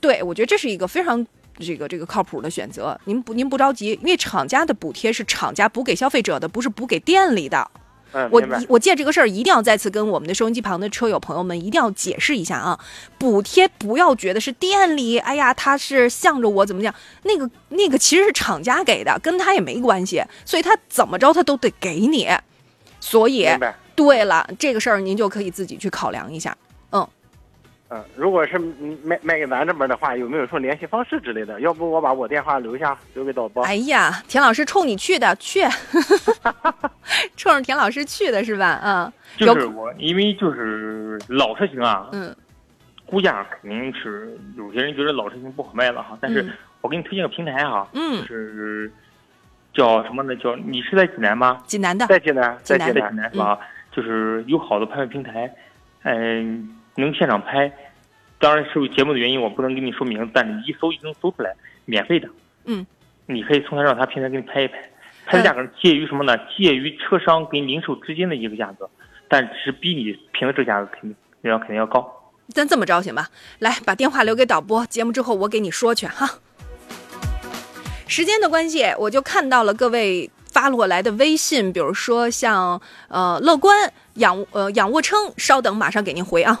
对，我觉得这是一个非常这个这个靠谱的选择。您不您不着急，因为厂家的补贴是厂家补给消费者的，不是补给店里的。嗯，我我借这个事儿一定要再次跟我们的收音机旁的车友朋友们一定要解释一下啊，补贴不要觉得是店里，哎呀，他是向着我怎么讲，那个那个其实是厂家给的，跟他也没关系，所以他怎么着他都得给你。所以。对了，这个事儿您就可以自己去考量一下。如果是嗯卖卖给咱这边的话，有没有说联系方式之类的？要不我把我电话留下，留给导播。哎呀，田老师冲你去的，去，冲着田老师去的是吧？嗯，就是我，因为就是老车型啊，嗯估价肯定是有些人觉得老车型不好卖了哈，但是嗯我给你推荐个平台哈，嗯就是叫什么呢？叫你是在济南吗？济南的，在济南，在济在济南，南是吧？就是有好的拍卖平台，嗯、能现场拍。当然是有节目的原因，我不能跟你说名字，但是一搜就能搜出来，免费的。嗯，你可以从他让他平台给你拍一拍，拍的价格介于什么呢？介于车商跟零售之间的一个价格，但只比你评的这个价格肯定要肯定要高。咱这么着行吧？来，把电话留给导播，节目之后我给你说去哈。时间的关系，我就看到了各位发过来的微信，比如说像呃乐观、仰呃仰卧撑，稍等，马上给您回啊。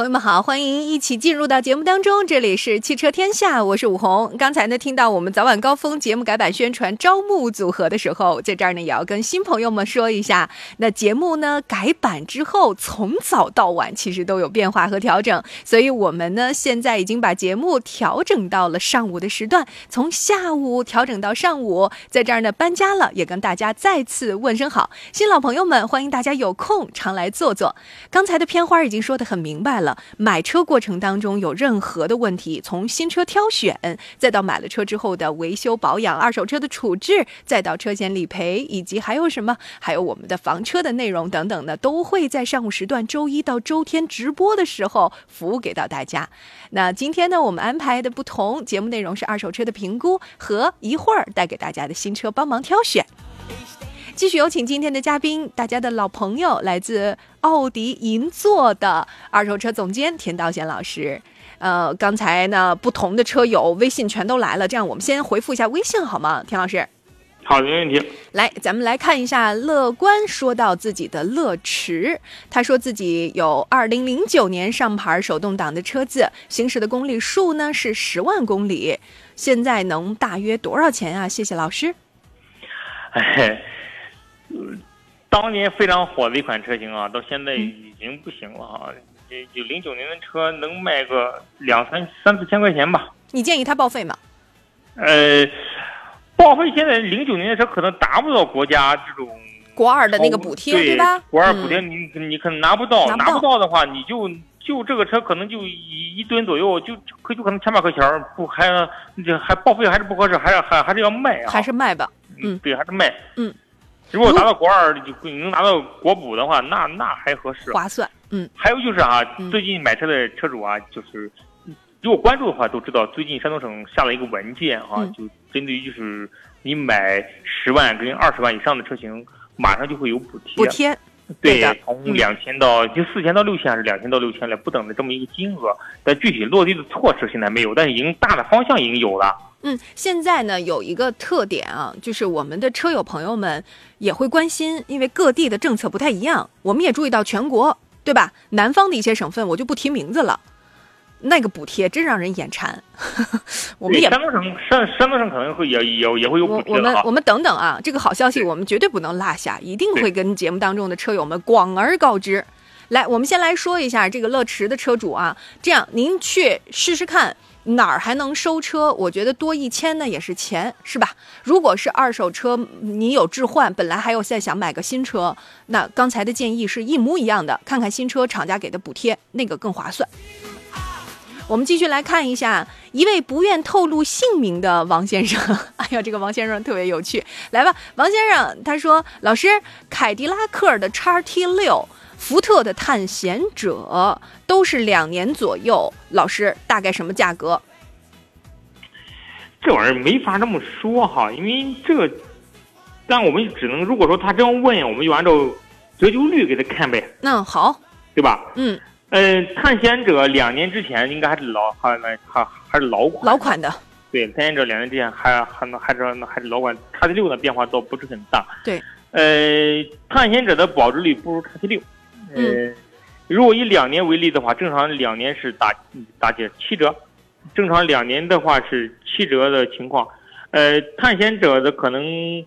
朋友们好，欢迎一起进入到节目当中，这里是汽车天下，我是武红。刚才呢，听到我们早晚高峰节目改版宣传招募组合的时候，在这儿呢也要跟新朋友们说一下，那节目呢改版之后，从早到晚其实都有变化和调整，所以我们呢现在已经把节目调整到了上午的时段，从下午调整到上午，在这儿呢搬家了，也跟大家再次问声好，新老朋友们，欢迎大家有空常来坐坐。刚才的片花已经说得很明白了，买车过程当中有任何的问题，从新车挑选，再到买了车之后的维修保养、二手车的处置，再到车险理赔，以及还有什么，还有我们的房车的内容等等呢，都会在上午时段周一到周天直播的时候服务给到大家。那今天呢，我们安排的不同，节目内容是二手车的评估和一会儿带给大家的新车帮忙挑选。继续有请今天的嘉宾，大家的老朋友，来自奥迪银座的二手车总监田道贤老师。呃，刚才呢，不同的车友微信全都来了，这样我们先回复一下微信好吗？田老师，好，没问题。来，咱们来看一下乐观说到自己的乐驰，他说自己有二零零九年上牌手动挡的车子，行驶的公里数呢是十万公里，现在能大约多少钱啊？谢谢老师。哎，呃当年非常火的一款车型啊，到现在已经不行了啊。这就零九年的车能卖个两三三四千块钱吧。你建议他报废吗？呃，报废现在零九年的车可能达不到国家这种国二的那个补贴对吧？国二补贴嗯你、你可能拿不到，拿不到拿不到的话，你就就这个车可能就一一吨左右，就可就可能千把块钱，不还这还报废还是不合适，还是还还是要卖啊？还是卖吧。嗯对，还是卖。嗯，如果达到国二就能拿到国补的话，那那还合适。划算。嗯，还有就是啊嗯，最近买车的车主啊，就是如果关注的话，都知道最近山东省下了一个文件啊，嗯就针对于就是你买十万跟二十万以上的车型，马上就会有补贴。补贴。对对的，从嗯两千到就四千到六千还是两千到六千来不等的这么一个金额，但具体落地的措施现在没有，但是已经大的方向已经有了。嗯，现在呢有一个特点啊，就是我们的车友朋友们也会关心，因为各地的政策不太一样，我们也注意到全国，对吧？南方的一些省份我就不提名字了，那个补贴真让人眼馋。我们也山东省山山东省可能会也也也会有补贴的啊我们我。们等等啊，这个好消息我们绝对不能落下，一定会跟节目当中的车友们广而告之。来，我们先来说一下这个乐驰的车主啊，这样您去试试看哪儿还能收车？我觉得多一千呢也是钱，是吧？如果是二手车，你有置换，本来还有在想买个新车，那刚才的建议是一模一样的，看看新车厂家给的补贴，那个更划算。我们继续来看一下一位不愿透露姓名的王先生。哎呀，这个王先生特别有趣。来吧，王先生，他说：“老师，凯迪拉克的叉 T 六、福特的探险者都是两年左右，老师大概什么价格？这玩意儿没法这么说哈，因为这个，但我们只能如果说他这样问，我们就按照折旧率给他看呗，那好，对吧？嗯，嗯，探险者两年之前应该还是老还还还还是老款，老款的，对，探险者两年之前还还能还是还是老款，叉 T 六的变化倒不是很大。对，呃，探险者的保值率不如叉 T 六。呃，如果以两年为例的话，正常两年是打打解七折，正常两年的话是七折的情况。呃，探险者的可能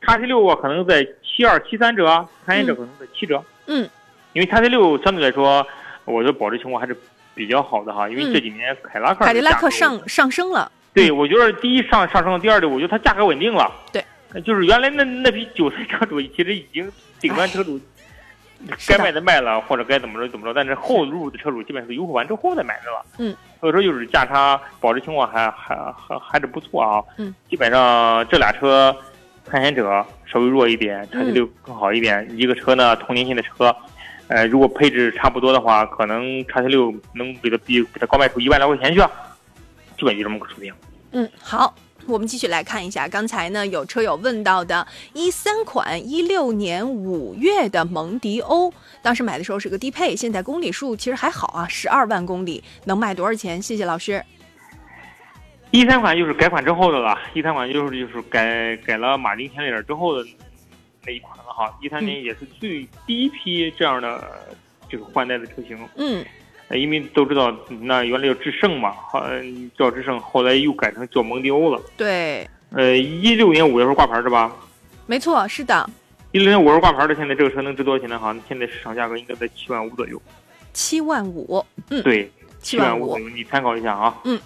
叉 T 六啊，可能在七二七三折，探险者可能在七折。嗯，因为叉 T 六相对来说，我觉得保值情况还是比较好的哈，因为嗯这几年凯迪拉克凯迪拉克上上升了，对，我觉得第一上上升了，第二的我觉得它价格稳定了。对，就是原来那那批韭菜车主，其实已经顶端车主该卖的卖了，或者该怎么着怎么着，但是后入的车主基本上是优惠完之后再买的了。嗯，所以说就是价差保值情况还还还还是不错啊。嗯，基本上这俩车，探险者稍微弱一点，叉 T 六更好一点。一个车呢，同年限的车。呃，如果配置差不多的话，可能叉 T 六能给它比给它高卖出一万来块钱去啊，基本就这么个水平。嗯，好，我们继续来看一下，刚才呢有车友问到的，一三款一六年五月的蒙迪欧，当时买的时候是个低配，现在公里数其实还好啊，十二万公里，能卖多少钱？谢谢老师。一三款就是改款之后的了，一三款就是就是改改了马丁前脸之后的那一款了哈。一三年也是最第一批这样的这个换代的车型，嗯呃因为都知道那原来叫致胜嘛，叫致胜，后来又改成叫蒙迪欧了。对，呃，一六年五月份挂牌是吧？没错，是的，一六年五月份挂牌的，现在这个车能值多少钱呢？好像，现在市场价格应该在七万五左右。七万五。嗯，对，七万五你参考一下啊。嗯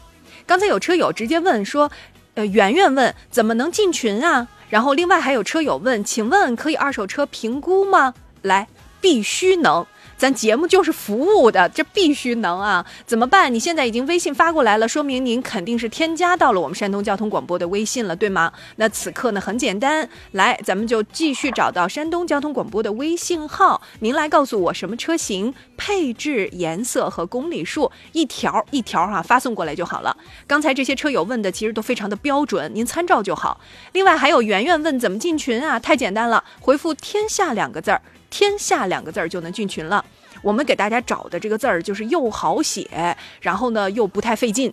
刚才有车友直接问说，呃，圆圆问怎么能进群啊？然后另外还有车友问，请问可以二手车评估吗？来，必须能。咱节目就是服务的，这必须能啊！怎么办？你现在已经微信发过来了，说明您肯定是添加到了我们山东交通广播的微信了，对吗？那此刻呢很简单，来，咱们就继续找到山东交通广播的微信号，您来告诉我什么车型、配置、颜色和公里数，一条一条哈、发送过来就好了。刚才这些车友问的其实都非常的标准，您参照就好。另外还有圆圆问怎么进群啊？太简单了，回复“天下”两个字儿，“天下”两个字儿就能进群了。我们给大家找的这个字儿就是又好写，然后呢又不太费劲。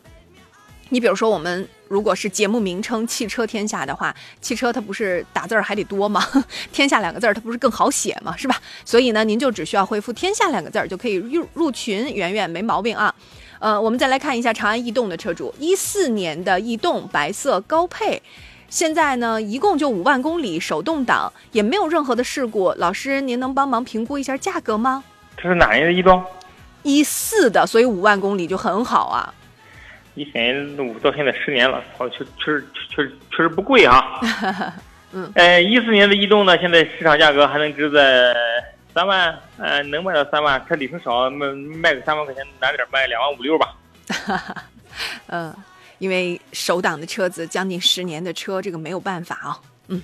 你比如说，我们如果是节目名称“汽车天下”的话，汽车它不是打字儿还得多吗？天下两个字儿它不是更好写吗？是吧？所以呢，您就只需要回复“天下”两个字儿就可以入入群，圆圆没毛病啊。呃，我们再来看一下长安逸动的车主，一四年的逸动白色高配，现在呢一共就五万公里，手动挡，也没有任何的事故。老师，您能帮忙评估一下价格吗？这是哪年的逸动？一四的，所以五万公里就很好啊。一四年五到现在十年了，好，确确实确实确实不贵啊。嗯，呃，一四年的逸动呢，现在市场价格还能值在三万，呃，能卖到三万，它里程少，卖卖个三万块钱难点，卖两万五六吧。嗯，因为首档的车子将近十年的车，这个没有办法啊。嗯，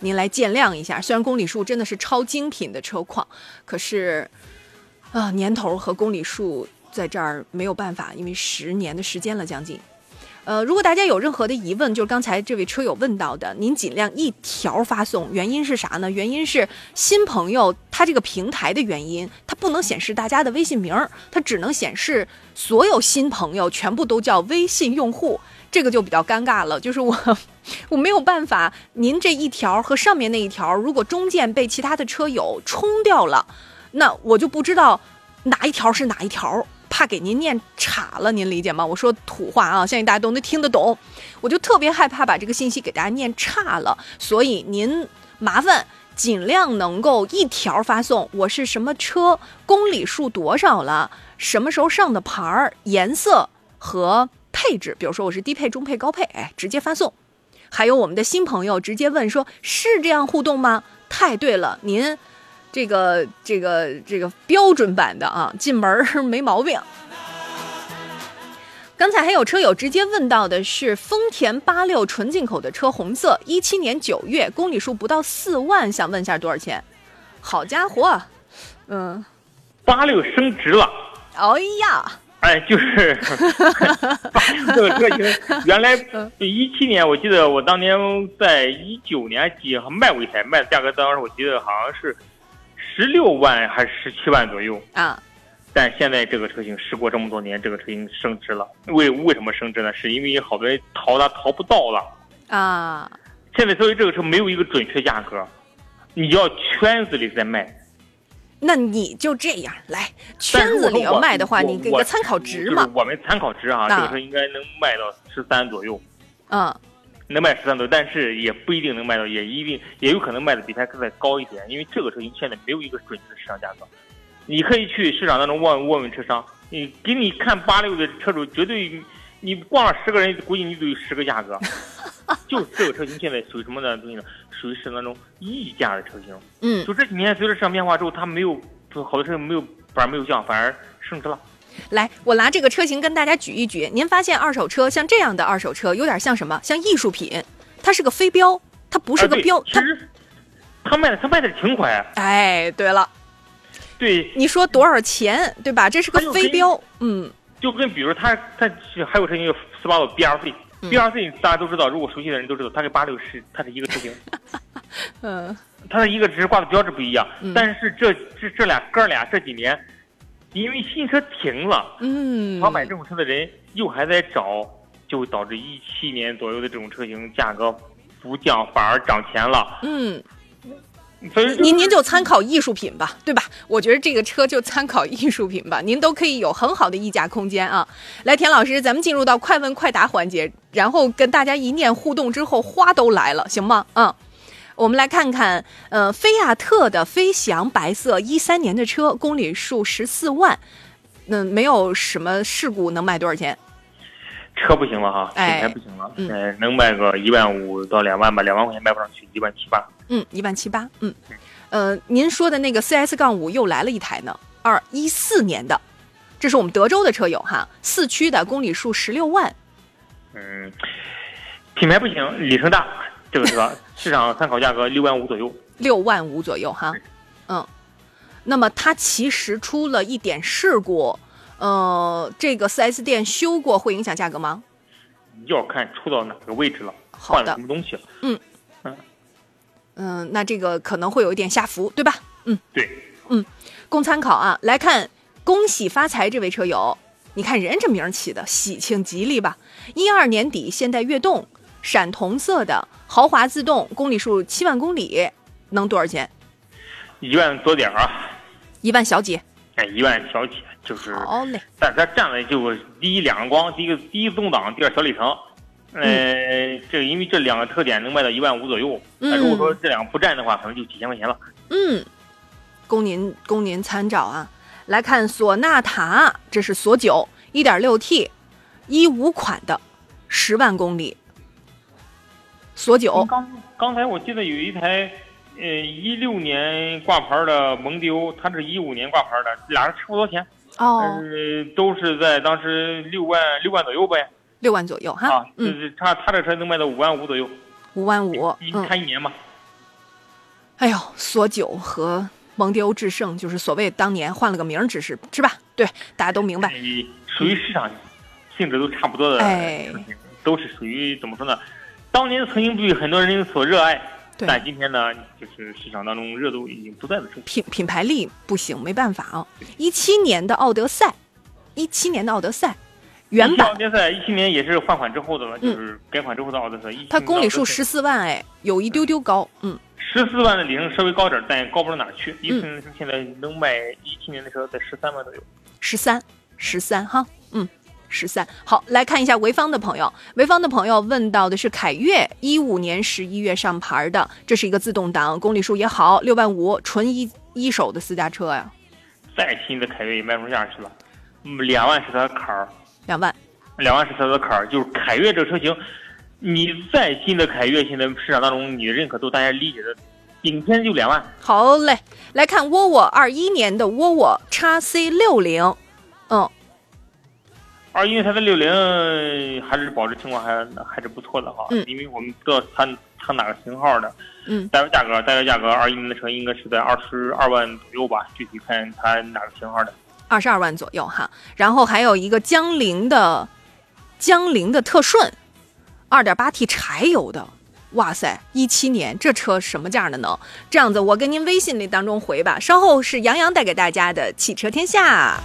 您来见谅一下。虽然公里数真的是超精品的车况，可是啊，年头和公里数在这儿没有办法，因为十年的时间了，将近。呃，如果大家有任何的疑问，就是刚才这位车友问到的，您尽量一条发送。原因是啥呢？原因是新朋友他这个平台的原因，它不能显示大家的微信名儿，它只能显示所有新朋友全部都叫微信用户，这个就比较尴尬了。就是我我没有办法，您这一条和上面那一条，如果中间被其他的车友冲掉了，那我就不知道哪一条是哪一条。怕给您念岔了，您理解吗？我说土话啊，相信大家都能听得懂。我就特别害怕把这个信息给大家念岔了，所以您麻烦尽量能够一条发送。我是什么车，公里数多少了，什么时候上的牌儿，颜色和配置。比如说我是低配、中配、高配，哎，直接发送。还有我们的新朋友直接问说，是这样互动吗？太对了，您。这个这个这个标准版的啊，进门 没毛病。刚才还有车友直接问到的是丰田八六纯进口的车，红色，一七年九月，公里数不到四万，想问一下多少钱？好家伙，嗯，八六升值了。哎呀，哎，就是 八六这个车型，原来一七年我记得我当年在一九年几还卖过一台，卖的价格当时我记得好像是。十六万还是十七万左右啊？但现在这个车型时过这么多年，这个车型升值了。为为什么升值呢？是因为好多人淘它淘不到了啊。现在所以这个车没有一个准确价格，你要圈子里在卖。那你就这样来，圈子里要卖的话，你给个参考值嘛。我们参考值啊，这个车应该能卖到十三左右。嗯。能卖十三多，但是也不一定能卖到，也一定也有可能卖的比它再高一点，因为这个车型现在没有一个准确的市场价格。你可以去市场当中问问问车商，你给你看八六的车主，绝对你逛了十个人，估计你都有十个价格。就这个车型现在属于什么的东西呢？属于市场当中溢价的车型。嗯，就这几年随着市场变化之后，它没有，好多车没有反而没有降，反而升值了。来，我拿这个车型跟大家举一举。您发现二手车像这样的二手车有点像什么？像艺术品，它是个飞镖，它不是个标。其实，他卖的他卖的是情怀。哎，对了，对，你说多少钱，对吧？这是个飞镖，嗯。就跟比如他他还有车型斯巴鲁 B R C，B R C 大家都知道，如果熟悉的人都知道，它跟八六是它是一个车型。嗯。它的一个只是挂的标志不一样，但是这这这俩哥俩这几年。因为新车停了，嗯，想买这种车的人又还在找，就导致一七年左右的这种车型价格不降反而涨钱了，嗯，所以您您就参考艺术品吧，对吧？我觉得这个车就参考艺术品吧，您都可以有很好的溢价空间啊。来，田老师，咱们进入到快问快答环节，然后跟大家一念互动之后，花都来了，行吗？嗯。我们来看看，呃，菲亚特的飞翔白色一三年的车，公里数十四万，那没有什么事故，能卖多少钱？车不行了哈，品牌不行了，嗯，能卖个一万五到两万吧，两万块钱卖不上去，一万七八。嗯，一万七八，嗯，呃，您说的那个 CS 杠五又来了一台呢，二一四年的，这是我们德州的车友哈，四驱的，公里数十六万。嗯，品牌不行，里程大。这个车市场参考价格六万五左右，六万五左右哈，嗯，那么它其实出了一点事故，呃，这个四 S 店修过会影响价格吗？要看出到哪个位置了，换了什么东西了，嗯嗯嗯，那这个可能会有一点下浮，对吧？嗯，对，嗯，供参考啊。来看，恭喜发财这位车友，你看人这名起的喜庆吉利吧？一二年底，现代悦动。闪铜色的豪华自动，公里数七万公里，能多少钱？一万多点儿啊！一万小几？哎，一万小几就是。好嘞。但它占了就第一两个光，第一个第一自动挡，第二小里程。嗯。这个因为这两个特点能卖到一万五左右。嗯。如果说这两个不占的话，可能就几千块钱了。嗯。供您供您参照啊！来看索纳塔，这是索九，一点六 T，一五款的，十万公里。索九，刚刚才我记得有一台呃，一六年挂牌的蒙迪欧，它是一五年挂牌的，俩人差不多钱，哦，呃，都是在当时六万六万左右呗，六万左右哈？啊，，就嗯，是他他这车能卖到五万五左右，五万五，一嗯，看一年嘛，哎呦，索九和蒙迪欧致胜，就是所谓当年换了个名儿，只是是吧？对，大家都明白。呃属于市场性质都差不多的哎。都是属于怎么说呢？当年曾经被很多人所热爱，对但今天呢，就是市场当中热度已经不在的车型。品品牌力不行，没办法啊。一七年的奥德赛，一七年的奥德赛原版奥，德赛一七年也是换款之后的就是改款之后的奥德赛。它公里数十四万，哎，有一丢丢高，嗯，十四万的里程稍微高点，但也高不到哪去。一四年的车现在能卖一七年的车在十三万左右。十三，十三哈，嗯。十三，好，来看一下潍坊的朋友。潍坊的朋友问到的是凯越，一五年十一月上牌的，这是一个自动挡，公里数也好，六万五，纯一一手的私家车呀，再新的凯越也卖不出价去了，嗯，两万是它的坎儿，两万。两万是它的坎儿。就是凯越这个车型，你再新的凯越，现在市场当中你的认可度，大家理解的，顶天就两万。好嘞，来看沃尔沃二一年的沃尔沃 x C 六零，嗯，二因为它的六零还是保值情况还还是不错的哈，嗯因为我们不知道它它哪个型号的，嗯，大约价格大约价格二一年的车应该是在二十二万左右吧，具体看它哪个型号的。二十二万左右哈。然后还有一个江铃的江铃的特顺，二点八 T 柴油的。哇塞，一七年这车什么价的呢？这样子，我跟您微信里当中回吧。稍后是杨洋带给大家的汽车天下。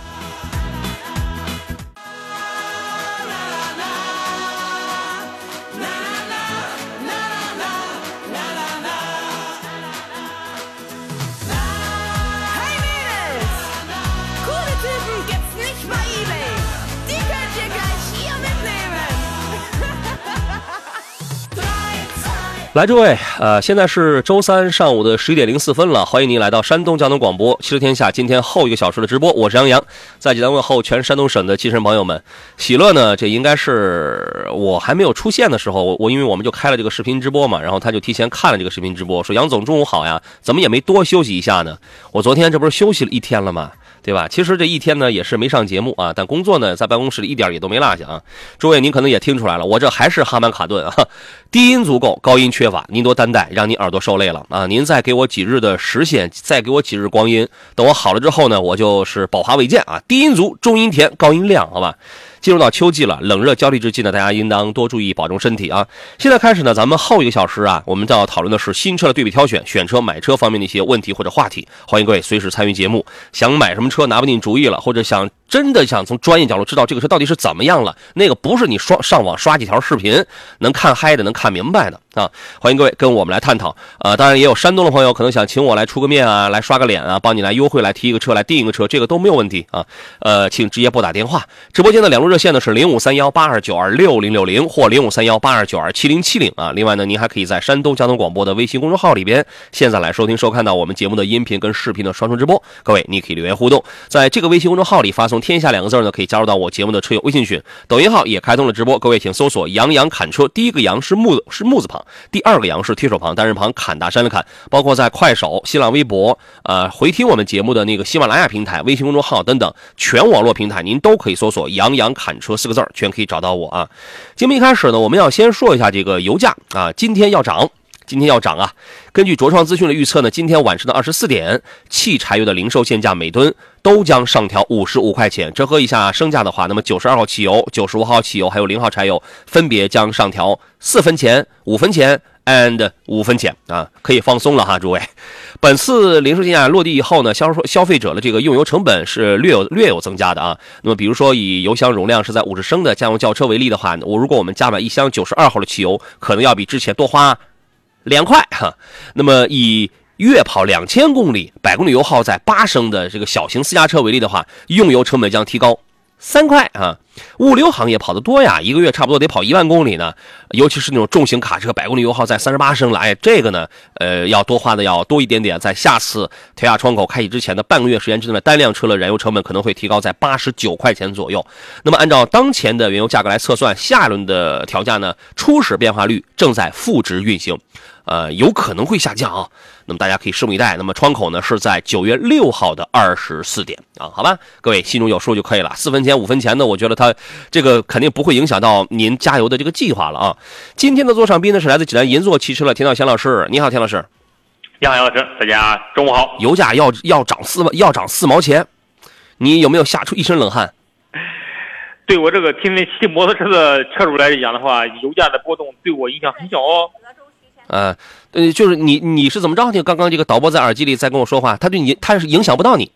来，诸位，呃，现在是周三上午的十一点零四分了，欢迎您来到山东交通广播汽车天下今天后一个小时的直播，我是杨洋，在济南问候全山东省的汽车朋友们。喜乐呢，这应该是我还没有出现的时候，我我因为我们就开了这个视频直播嘛，然后他就提前看了这个视频直播，说杨总中午好呀，怎么也没多休息一下呢？我昨天这不是休息了一天了吗？对吧？其实这一天呢也是没上节目啊，但工作呢在办公室里一点也都没落下啊。诸位，您可能也听出来了，我这还是哈曼卡顿啊，低音足够，高音缺乏，您多担待，让您耳朵受累了啊！您再给我几日的时限，再给我几日光阴，等我好了之后呢，我就是宝华未见啊，低音足，中音甜，高音亮，好吧？进入到秋季了，冷热交替之际呢，大家应当多注意保重身体啊。现在开始呢，咱们后一个小时啊，我们就要讨论的是新车的对比挑选、选车买车方面的一些问题或者话题。欢迎各位随时参与节目。想买什么车拿不定主意了，或者想真的想从专业角度知道这个车到底是怎么样了，那个不是你刷上网刷几条视频能看嗨的、能看明白的啊。欢迎各位跟我们来探讨。呃，当然也有山东的朋友可能想请我来出个面啊，来刷个脸啊，帮你来优惠、来提一个车、来订一个车，这个都没有问题啊。呃，请直接拨打电话，直播间的两路热线呢是零五三幺八二九二六零六零或零五三幺八二九二七零七零啊。另外呢，您还可以在山东交通广播的微信公众号里边，现在来收听收看到我们节目的音频跟视频的双重直播。各位，你可以留言互动，在这个微信公众号里发送“天下”两个字呢，可以加入到我节目的车友微信群。抖音号也开通了直播，各位请搜索“杨洋侃车”，第一个“杨”是木是木字旁，第二个“杨”是提手旁，单人旁，砍大山的砍。包括在快手、新浪微博、呃回听我们节目的那个喜马拉雅平台、微信公众号等等全网络平台，您都可以搜索“杨洋侃车”四个字，全可以找到我啊。节目一开始呢，我们要先说一下这个油价啊，今天要涨。今天要涨啊！根据卓创资讯的预测呢，今天晚上的二十四点，汽柴油的零售限价每吨都将上调五十五块钱。折合一下升价的话，那么九十二号汽油、九十五号汽油还有零号柴油分别将上调四分钱、五分钱 and 五分钱啊，可以放松了哈，诸位。本次零售价落地以后呢，销售消费者的这个用油成本是略有略有增加的啊。那么比如说以油箱容量是在五十升的家用轿车为例的话，我如果我们加满一箱九十二号的汽油，可能要比之前多花。两块哈，那么以月跑两千公里，百公里油耗在八升的这个小型私家车为例的话，用油成本将提高三块啊。物流行业跑得多呀，一个月差不多得跑一万公里呢，尤其是那种重型卡车，百公里油耗在三十八升了，哎，这个呢，呃，要多花的要多一点点。在下次调价窗口开启之前的半个月时间之内，单辆车的燃油成本可能会提高在八十九块钱左右。那么按照当前的原油价格来测算，下一轮的调价呢，初始变化率正在负值运行。呃，有可能会下降啊。那么大家可以拭目以待。那么窗口呢是在九月六号的二十四点啊，好吧，各位心中有数就可以了。四分钱五分钱的，我觉得它这个肯定不会影响到您加油的这个计划了啊。今天的座上宾呢是来自济南银座汽车的田道贤老师，你好，田老师。你好，杨老师，大家中午好。油价要要涨四要涨四毛钱，你有没有吓出一身冷汗？对我这个天天骑摩托车的车主来讲的话，油价的波动对我影响很小哦。呃，呃，就是你你是怎么着？就刚刚这个导播在耳机里在跟我说话，他对你他是影响不到你。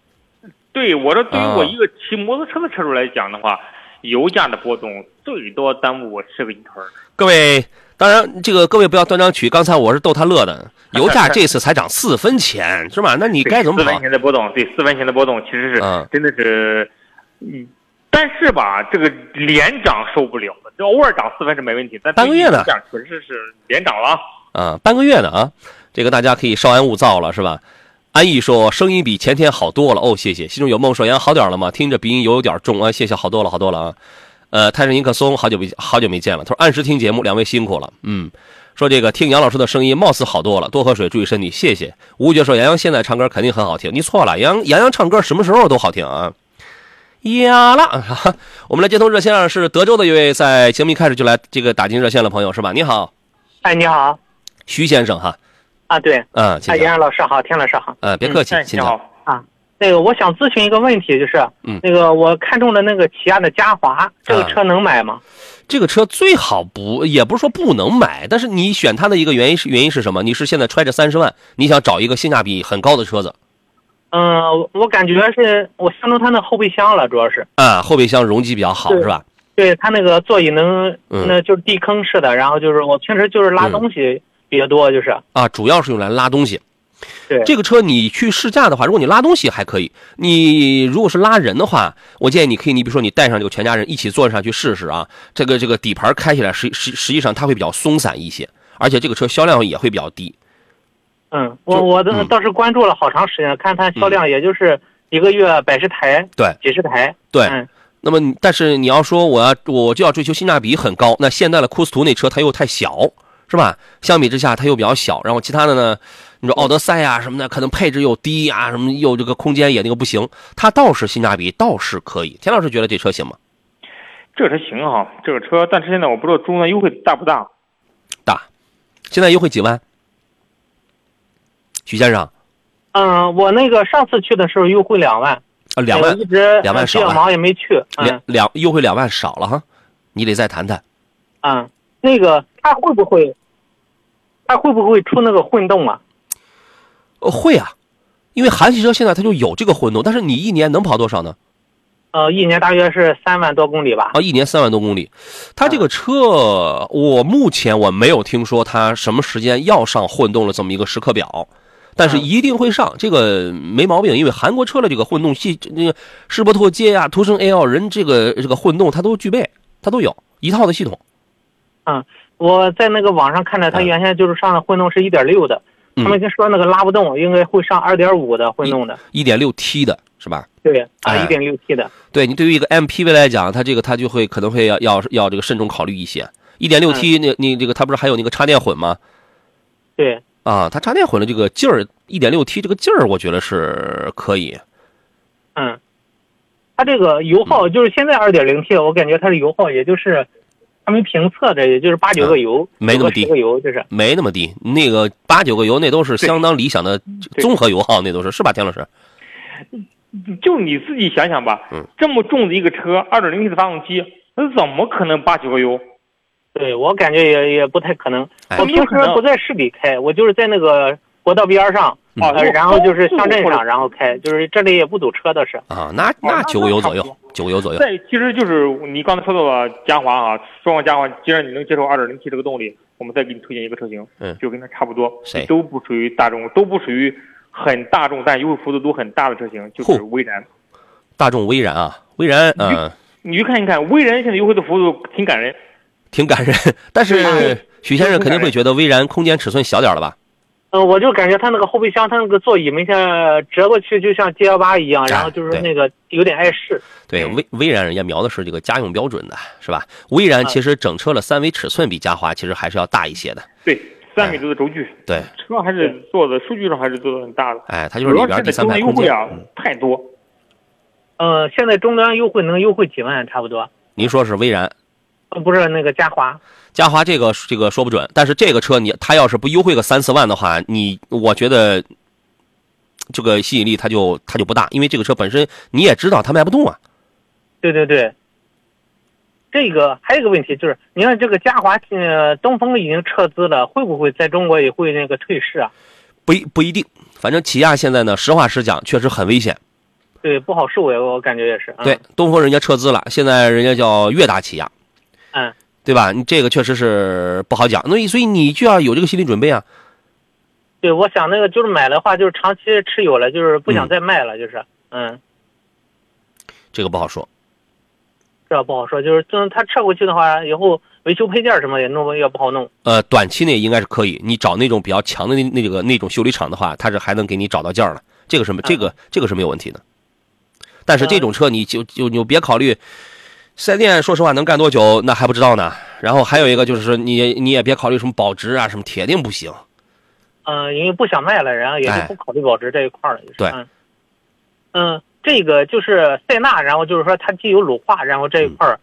对我说，对于我一个骑摩托车的车主来讲的话，油价的波动最多耽误我吃个一屯儿。各位，当然这个各位不要断章取义，刚才我是逗他乐的。油价 这次才涨四分钱，是吧？那你该怎么四分钱的波动？对，四分钱的波动其实是嗯真的是，嗯，但是吧，这个连涨受不了的，这偶尔涨四分是没问题，但半个月呢这样确实是连涨了啊。半个月呢啊，这个大家可以稍安勿躁了，是吧？安逸说声音比前天好多了哦，谢谢。心中有梦说杨好点了吗？听着鼻音有点重啊，谢谢，好多了，好多了啊。呃，泰山尼克松好久没好久没见了，他说按时听节目，两位辛苦了，嗯。说这个听杨老师的声音貌似好多了，多喝水，注意身体，谢谢。吴觉说杨洋现在唱歌肯定很好听，你错了，杨杨洋唱歌什么时候都好听啊。呀啦，我们来接通热线上是德州的一位在节目一开始就来这个打进热线的朋友是吧？你好，哎，你好，徐先生哈，啊，对，嗯，请哎，杨老师好，田老师好，嗯，别客气。你好，那个我想咨询一个问题，就是，嗯。那个我看中的那个起亚的嘉华，这个啊。车能买吗？这个车最好不，也不是说不能买，但是你选它的一个原因是原因是什么？你是现在揣着三十万，你想找一个性价比很高的车子？嗯、我感觉是我相中它那后备箱了，主要是，啊，后备箱容积比较好是吧？对它那个座椅能，嗯。那就是地坑式的，然后就是我平时就是拉嗯。东西比较多，就是，啊，主要是用来拉东西。对这个车你去试驾的话，如果你拉东西还可以，你如果是拉人的话，我建议你可以，你比如说你带上这个全家人一起坐上去试试啊。这个这个底盘开起来实实实际上它会比较松散一些，而且这个车销量也会比较低。嗯，我我的嗯倒是关注了好长时间，看它销量也就是一个月百十台，对几十台，对，嗯那么但是你要说我要我就要追求性价比很高，那现在的库斯图那车它又太小，是吧？相比之下它又比较小，然后其他的呢，你说奥德赛啊什么的，可能配置又低啊，什么又这个空间也那个不行，它倒是性价比倒是可以。田老师觉得这车行吗？这个车行哈，这个车，但是现在我不知道终端优惠大不大。大，现在优惠几万？徐先生嗯，我那个上次去的时候优惠两万，啊，两万一直两万少了呃比较忙也没去，嗯两两优惠两万少了哈，你得再谈谈。嗯，那个它会不会，它会不会出那个混动啊？呃，会啊，因为韩系车现在它就有这个混动，但是你一年能跑多少呢？呃，一年大约是三万多公里吧。啊，一年三万多公里。它这个车，我目前我没有听说它什么时间要上混动了这么一个时刻表，但是嗯一定会上，这个没毛病。因为韩国车的这个混动系，那个世博拓街呀、途胜 L 人这个这个混动它都具备，它都有一套的系统。我在那个网上看着，它嗯原先就是上的混动是一点六的，嗯他们跟说那个拉不动，应该会上二点五的混动的。一点六 T 的是吧？对啊，哎一点六 T 的。对你对于一个 MPV 来讲，它这个它就会可能会要要要这个慎重考虑一些。一点六 T 那你这个它不是还有那个插电混吗？对，啊，它插电混的这个劲儿，一点六 T 这个劲儿，我觉得是可以。嗯，它这个油嗯耗就是现在二点零 T，我感觉它的油耗也就是还没评测的，也就是八九个油，嗯没那么低个油就是。没那么低，那个八九个油那都是相当理想的综合油耗，那都是是吧，田老师？就你自己想想吧，嗯这么重的一个车，二点零 T 的发动机，那怎么可能八九个油？对我感觉也也不太可能。哎我平时不在市里开，我就是在那个国道边儿上，啊呃，然后就是乡镇上，然后开，就是这里也不堵车倒是。啊，那那九个油左右，九个油左右。再其实就是你刚才说到了嘉华啊，说完嘉华，既然你能接受二点零 T 这个动力，我们再给你推荐一个车型，嗯就跟它差不多，谁都不属于大众，都不属于很大众，但优惠幅度都很大的车型，就是嚯威然。大众威然啊，威然嗯、你去看一看，威然现在优惠的幅度挺感人。挺感人，但是许先生肯定会觉得威然空间尺寸小点了吧？呃，我就感觉它那个后备箱，它那个座椅没像折过去，就像 G 幺八一样，然后就是那个有点碍事。对，嗯威威然人家瞄的是这个家用标准的，是吧？威然其实整车的三维尺寸比嘉华其实还是要大一些的。对，三米多的轴距，对，车还是做的数据上还是做的很大的。哎，它就是里边第三排优空间。惠啊太多。呃，现在终端优惠能优惠几万差不多？您说是威然，呃，不是那个嘉华。嘉华这个这个说不准，但是这个车你它要是不优惠个三四万的话，你我觉得这个吸引力它就它就不大，因为这个车本身你也知道它卖不动啊。对对对。这个还有一个问题就是，你看这个嘉华呃东风已经撤资了，会不会在中国也会那个退市啊？不一不一定，反正起亚现在呢，实话实讲，确实很危险。对，不好受呀，我感觉也是。对，东风人家撤资了，现在人家叫悦达起亚。嗯。对吧？你这个确实是不好讲，那所以你就要有这个心理准备啊。对，我想那个就是买的话，就是长期持有了，就是不想再卖了，就是嗯。这个不好说。这不好说，就是就是他撤回去的话，以后维修配件什么也弄也不好弄。呃，短期内应该是可以，你找那种比较强的那那个那种修理厂的话，他是还能给你找到件儿了，这个什么这个这个是没有问题的。但是这种车你就就就别考虑。四 S 店说实话能干多久，那还不知道呢。然后还有一个就是说，你你也别考虑什么保值啊，什么铁定不行。嗯，因为不想卖了，然后也就不考虑保值这一块了。对，嗯，这个就是塞纳，然后就是说它既有乳化，然后这一块儿，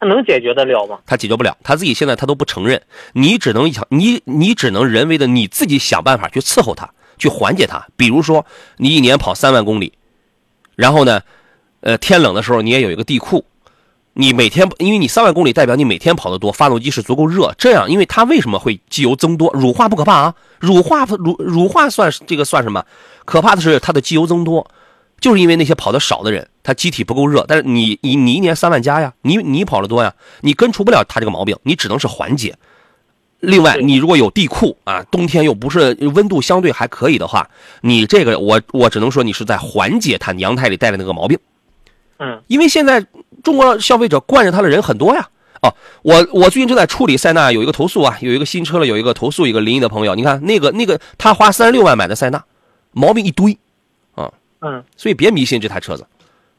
它能解决得了吗？它解决不了，他自己现在他都不承认。你只能想你你只能人为的你自己想办法去伺候它，去缓解它。比如说你一年跑三万公里，然后呢，呃，天冷的时候你也有一个地库。你每天，因为你三万公里，代表你每天跑得多，发动机是足够热。这样，因为它为什么会机油增多？乳化不可怕啊，乳化乳乳化算这个算什么？可怕的是它的机油增多，就是因为那些跑得少的人，他机体不够热。但是你你你一年三万加呀，你你跑得多呀，你根除不了它这个毛病，你只能是缓解。另外，你如果有地库啊，冬天又不是温度相对还可以的话，你这个我我只能说你是在缓解它娘胎里带的那个毛病。嗯，因为现在中国消费者惯着他的人很多呀。哦，我我最近正在处理塞纳有一个投诉啊，有一个新车了，有一个投诉一个临沂的朋友，你看那个那个他花三十六万买的塞纳，毛病一堆，啊，嗯，所以别迷信这台车子。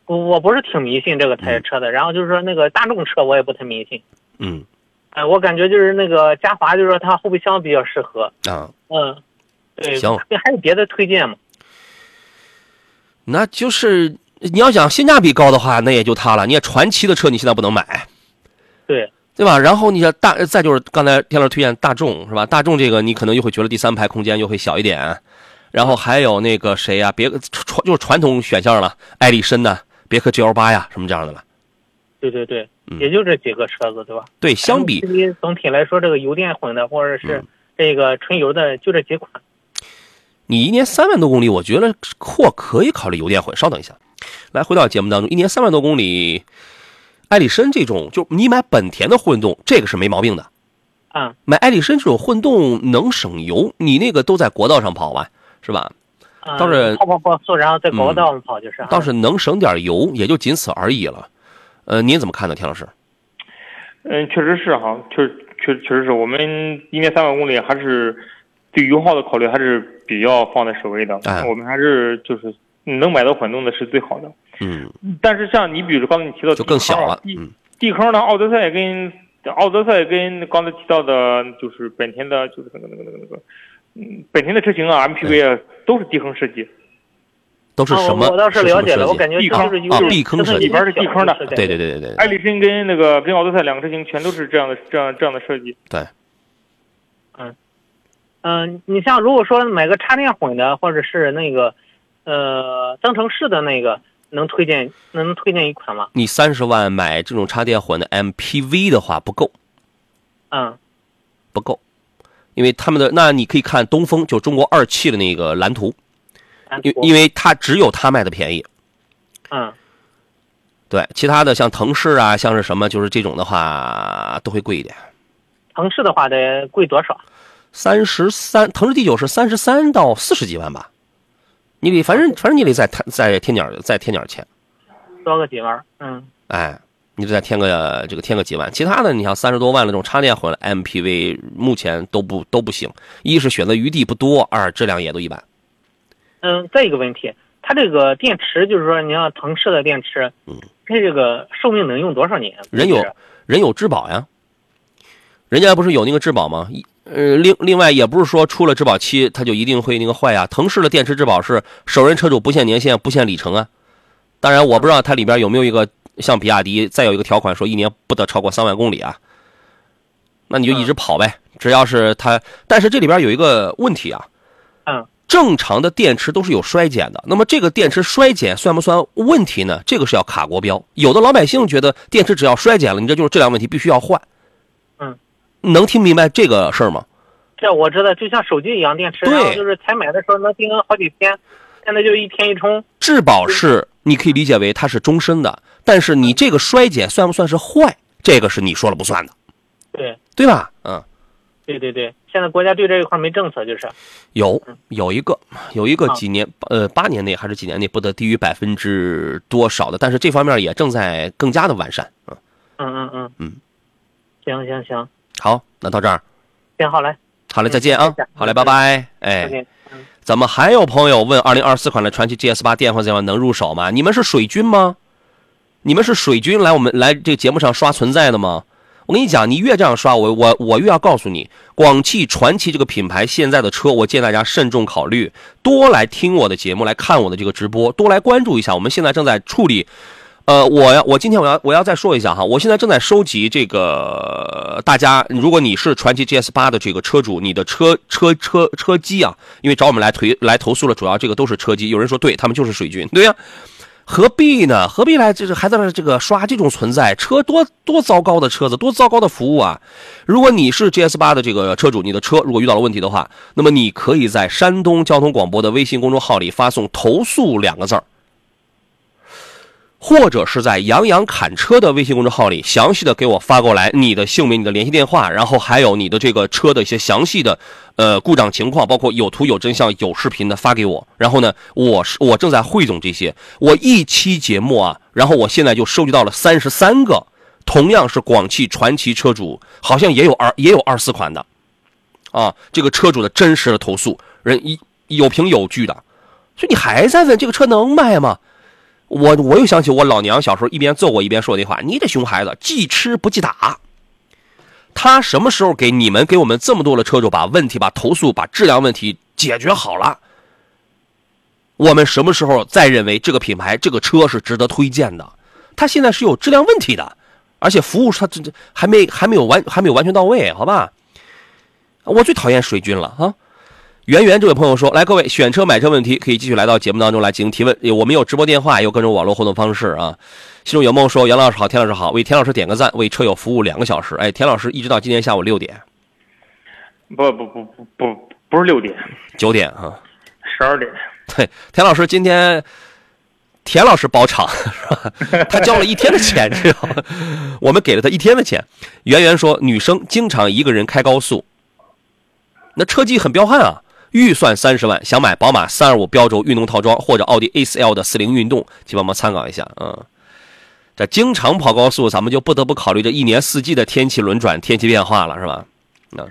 我我不是挺迷信这个台车的，然后就是说那个大众车我也不太迷信。嗯，哎，我感觉就是那个嘉华，就是说它后备箱比较适合。啊，嗯，对，行，还有别的推荐吗？那就是你要想性价比高的话，那也就它了。你也传奇的车，你现在不能买，对对吧？然后你像大，再就是刚才天乐推荐大众是吧？大众这个你可能又会觉得第三排空间又会小一点，然后还有那个谁呀？别传就是传统选项了，艾力绅呐，别克 GL 八呀，什么这样的了。对对对，也就这几个车子对吧？对，相比总体来说，这个油电混的或者是这个纯油的，就这几款。你一年三万多公里，我觉得或可以考虑油电混。稍等一下，来回到节目当中，一年三万多公里，艾力绅这种，就你买本田的混动，这个是没毛病的。啊，买艾力绅这种混动能省油，你那个都在国道上跑吧，是吧？倒是跑跑跑速，然后在国道上跑就是。倒是能省点油，也就仅此而已了。呃，您怎么看呢，田老师？嗯，确实是哈，确确确实是我们一年三万公里还是。对油耗的考虑还是比较放在首位的，我们还是就是能买到混动的是最好的。嗯，但是像你比如刚才你提到就更小了，地地坑呢，奥德赛跟奥德赛跟刚才提到的，就是本田的，就是那个那个那个那个，嗯，本田的车型啊，MPV 啊，都是地坑设计。都是什么？我倒是了解了，我感觉地坑啊，地坑设计里边是地坑的。对对对对对。艾力绅跟那个跟奥德赛两个车型全都是这样的，这样这样的设计。对。嗯嗯，你像如果说买个插电混的，或者是那个，呃，增程式的那个，能推荐能推荐一款吗？你三十万买这种插电混的 MPV 的话不够，嗯，不够，因为他们的那你可以看东风，就中国二汽的那个蓝图，因因为它只有它卖的便宜，嗯，对，其他的像腾势啊，像是什么，就是这种的话都会贵一点。腾势的话得贵多少？三十三，腾势第九是三十三到四十几万吧，你得反正反正你得再再添点再添点钱，多个几万，嗯，哎，你得再添个这个添个几万，其他的你像三十多万的这种插电混的 MPV，目前都不都不行，一是选择余地不多，二质量也都一般。嗯，再一个问题，它这个电池就是说，你像腾势的电池，嗯，它这个寿命能用多少年？人有人有质保呀。人家不是有那个质保吗？一呃，另另外也不是说出了质保期它就一定会那个坏呀。腾势的电池质保是首任车主不限年限、不限里程啊。当然，我不知道它里边有没有一个像比亚迪再有一个条款说一年不得超过三万公里啊。那你就一直跑呗，只要是它。但是这里边有一个问题啊，嗯，正常的电池都是有衰减的。那么这个电池衰减算不算问题呢？这个是要卡国标。有的老百姓觉得电池只要衰减了，你这就是质量问题，必须要换。嗯，能听明白这个事儿吗？这我知道，就像手机一样，电池，对然后就是才买的时候能顶好几天，现在就一天一充。质保是你可以理解为它是终身的，但是你这个衰减算不算是坏？这个是你说了不算的，对，对吧？嗯，对对对，现在国家对这一块没政策，就是有有一个有一个啊几年呃八年内还是几年内不得低于百分之多少的，但是这方面也正在更加的完善。嗯，嗯嗯嗯嗯，行行行，好，那到这儿，行好嘞，好嘞，嗯再见啊好嘞，拜拜。再哎，怎么还有朋友问二零二四款的传祺 GS 八电混怎样能入手吗？你们是水军吗？你们是水军来我们来这个节目上刷存在的吗？我跟你讲，你越这样刷，我我我越要告诉你，广汽传祺这个品牌现在的车，我建议大家慎重考虑，多来听我的节目，来看我的这个直播，多来关注一下。我们现在正在处理，呃，我要我今天我要我要再说一下哈，我现在正在收集这个大家，如果你是传祺 GS 八的这个车主，你的车车车车机啊，因为找我们来推来投诉了，主要这个都是车机。有人说对他们就是水军，对呀、何必呢？何必来这是还在那这个刷这种存在？车多多糟糕的车子，多糟糕的服务啊！如果你是 GS 八的这个车主，你的车如果遇到了问题的话，那么你可以在山东交通广播的微信公众号里发送“投诉”两个字儿，或者是在杨洋侃车的微信公众号里详细的给我发过来你的姓名、你的联系电话，然后还有你的这个车的一些详细的呃故障情况，包括有图有真相有视频的发给我。然后呢，我是我正在汇总这些，我一期节目啊，然后我现在就收集到了三十三个，同样是广汽传祺车主，好像也有二也有二四款的，啊，这个车主的真实的投诉，人一有凭有据的，所以你还在问这个车能卖吗？我我又想起我老娘小时候一边揍我一边说的话：“你这熊孩子，记吃不记打。”他什么时候给你们给我们这么多的车主把问题、把投诉、把质量问题解决好了？我们什么时候再认为这个品牌、这个车是值得推荐的？他现在是有质量问题的，而且服务他这这还没还没有完还没有完全到位，好吧？我最讨厌水军了啊！圆圆这位朋友说：“来，各位选车买车问题可以继续来到节目当中来进行提问，我们有直播电话，也有各种网络互动方式啊。”心中有梦说：“杨老师好，田老师好，为田老师点个赞，为车友服务两个小时。”哎，田老师一直到今天下午六点、不不不不不不是六点，九点啊。十二点。对，田老师今天田老师包场 是吧？他交了一天的钱，知道吗？我们给了他一天的钱。圆圆说：“女生经常一个人开高速，那车技很彪悍啊。”预算三十万，想买宝马三二五标轴运动套装或者奥迪 A 四 L 的四零运动，请帮忙参考一下。嗯，这经常跑高速，咱们就不得不考虑这一年四季的天气轮转、天气变化了，是吧？那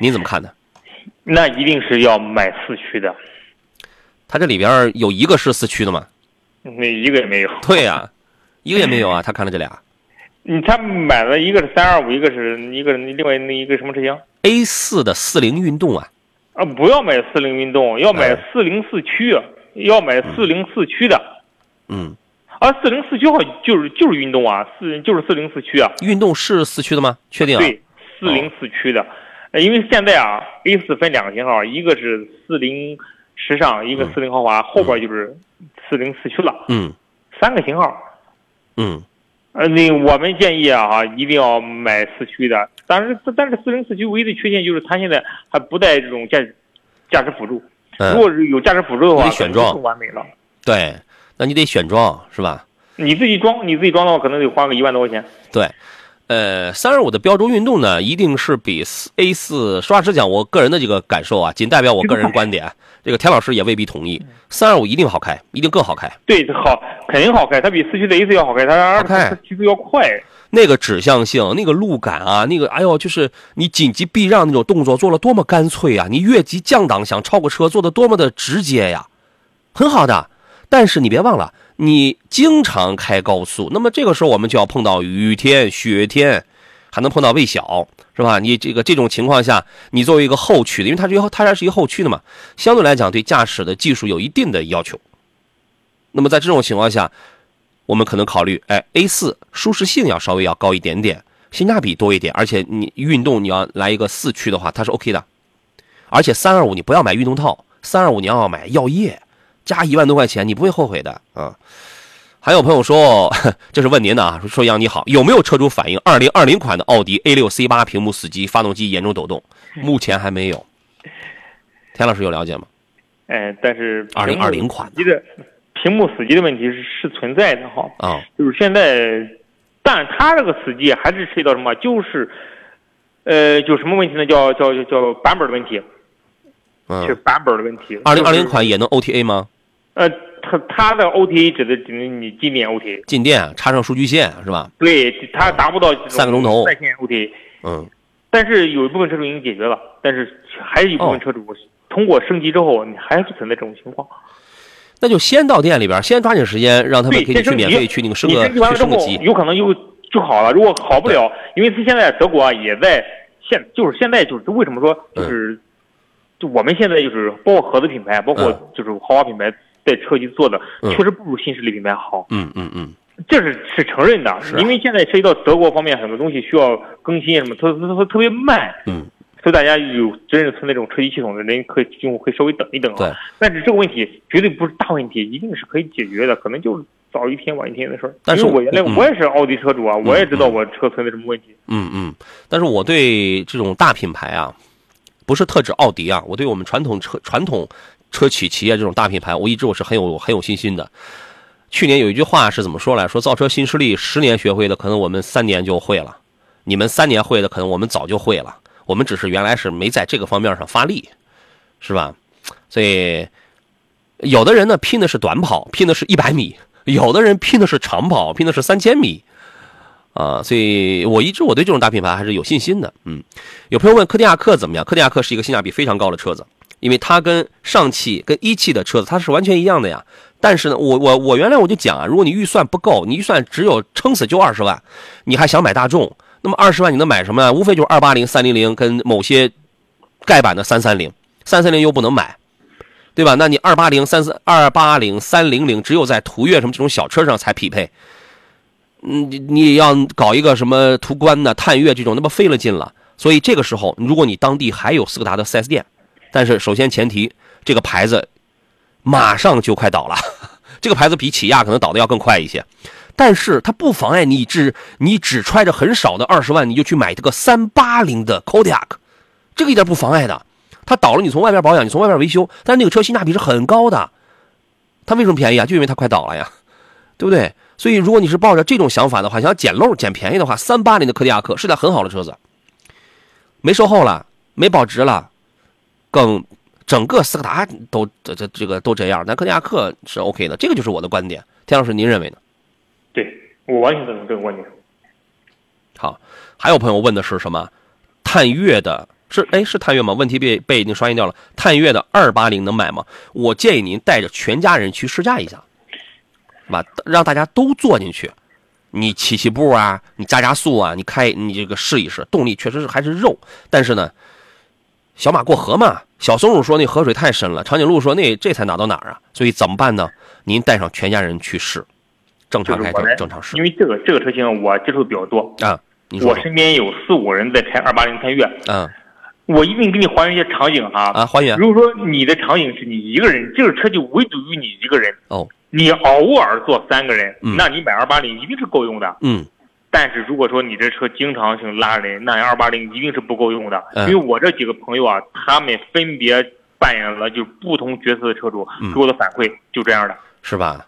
您怎么看呢？那一定是要买四驱的，它这里边有一个是四驱的吗？那一个也没有。对呀、一个也没有啊。他看了这俩嗯，他买了一个是三二五，一个是一个另外那一个什么车型？A 四的四零运动啊，啊，不要买四零运动，要买哎四零四驱，要买四零四驱的。嗯，啊，四零四驱好就是就是运动啊，四就是四零四驱啊，运动是四驱的吗？确定啊？对，四零四驱的。呃因为现在啊，A 四分两个型号，一个是四零时尚，一个四零豪华，后边就是四零四驱了，嗯三个型号。嗯，呃，那我们建议啊，一定要买四驱的。但是，但是四零四驱唯一的缺陷就是它现在还不带这种驾驾驶辅助。嗯如果是有驾驶辅助的话，选装完美了。对，那你得选装是吧？你自己装，你自己装的话，可能得花个一万多块钱。对，呃，三二五的标轴运动呢，一定是比 A 四，实话实讲，我个人的这个感受啊，仅代表我个人观点，这个田老师也未必同意。三二五一定好开，一定更好开，对，好，肯定好开，它比四驱的 A 四要好开，它而且开它提速要快。那个指向性，那个路感啊，那个哎呦，就是你紧急避让那种动作做了多么干脆啊！你越级降档想超过车做的多么的直接呀，很好的。但是你别忘了，你经常开高速，那么这个时候我们就要碰到雨天、雪天，还能碰到魏小，是吧？你这个这种情况下，你作为一个后驱的，因为它是一个它还是一个后驱的嘛，相对来讲对驾驶的技术有一定的要求。那么在这种情况下，我们可能考虑，哎，A 四舒适性要稍微要高一点点，性价比多一点，而且你运动你要来一个四驱的话，它是 OK 的。而且三二五你不要买运动套，三二五你要买药业，加一万多块钱你不会后悔的啊。还有朋友说，这是问您的啊，说杨你好，有没有车主反映二零二零款的奥迪 A 六 C 八屏幕死机，发动机严重抖动？目前还没有。田老师有了解吗？哎，但是二零二零款的屏幕死机的问题是是存在的哈。啊，就是现在，但它这个死机还是涉及到什么？就是，呃，就什么问题呢？叫叫叫叫版本的问题。嗯，是版本的问题。二零二零款也能 OTA 吗？呃，它它的 OTA 指的指的你进店 OTA。进店插上数据线是吧？对，它达不到三个钟头在线 OTA。嗯。但是有一部分车主已经解决了，但是还有一部分车主通过升级之后，你还是存在这种情况。那就先到店里边，先抓紧时间，让他们给你去免费去那个升个去升个级，有可能又就好了。如果好不了，因为他现在德国啊也在现，就是现在就是为什么说就是。就我们现在就是包括合资品牌，包括就是豪华品牌在车机做的，确实不如新势力品牌好。嗯嗯嗯，这是是承认的，因为现在涉及到德国方面很多东西需要更新什么，它它它特别慢。嗯，所以大家有真正存在这种车机系统的人，可以用户可以稍微等一等啊。对。但是这个问题绝对不是大问题，一定是可以解决的，可能就是早一天晚一天的事儿。但是我原来我也是奥迪车主啊，我也知道我车存在什么问题。嗯嗯，但是我对这种大品牌啊。不是特指奥迪啊，我对我们传统车传统车企企业这种大品牌，我一直我是很有很有信心的。去年有一句话是怎么说来？说造车新势力十年学会的，可能我们三年就会了；你们三年会的，可能我们早就会了。我们只是原来是没在这个方面上发力，是吧？所以有的人呢拼的是短跑，拼的是一百米；有的人拼的是长跑，拼的是三千米。啊，所以我一直我对这种大品牌还是有信心的。嗯，有朋友问科迪亚克怎么样？科迪亚克是一个性价比非常高的车子，因为它跟上汽、跟一汽的车子它是完全一样的呀。但是呢，我我我原来我就讲啊，如果你预算不够，你预算只有撑死就二十万，你还想买大众，那么二十万你能买什么呢？无非就是二八零、三零零跟某些盖板的三三零，三三零又不能买，对吧？那你二八零、三三二八零、三零零只有在途岳什么这种小车上才匹配。嗯，你你要搞一个什么途观呢、探岳这种，那不费了劲了。所以这个时候，如果你当地还有斯柯达的 4S 店，但是首先前提，这个牌子马上就快倒了。这个牌子比起亚可能倒的要更快一些，但是它不妨碍你只你只揣着很少的二十万，你就去买这个三八零的 Kodiaq，这个一点不妨碍的。它倒了，你从外边保养，你从外边维修，但是那个车性价比是很高的。它为什么便宜啊？就因为它快倒了呀，对不对？所以，如果你是抱着这种想法的话，想要捡漏、捡便宜的话，三八零的柯迪亚克是台很好的车子，没售后了，没保值了，更整个斯柯达都这这这个都这样，但柯迪亚克是 OK 的，这个就是我的观点。田老师，您认为呢？对我完全赞同这个观点。好，还有朋友问的是什么？探岳的是哎是探岳吗？问题被被已经刷新掉了。探岳的二八零能买吗？我建议您带着全家人去试驾一下。吧，让大家都坐进去，你起起步啊，你加加速啊，你开你这个试一试，动力确实是还是肉，但是呢，小马过河嘛，小松鼠说那河水太深了，长颈鹿说那这才哪到哪儿啊？所以怎么办呢？您带上全家人去试，正常开正正常试。因为这个这个车型我接触比较多啊，我身边有四五人在开二八零探岳，嗯，我一定给你还原一些场景哈啊，还原。如果说你的场景是你一个人，这个车就唯独于你一个人哦。你偶尔坐三个人，那你买二八零一定是够用的。嗯，但是如果说你这车经常性拉人，那二八零一定是不够用的。因为我这几个朋友啊，他们分别扮演了就不同角色的车主，给我的反馈就这样的，是吧？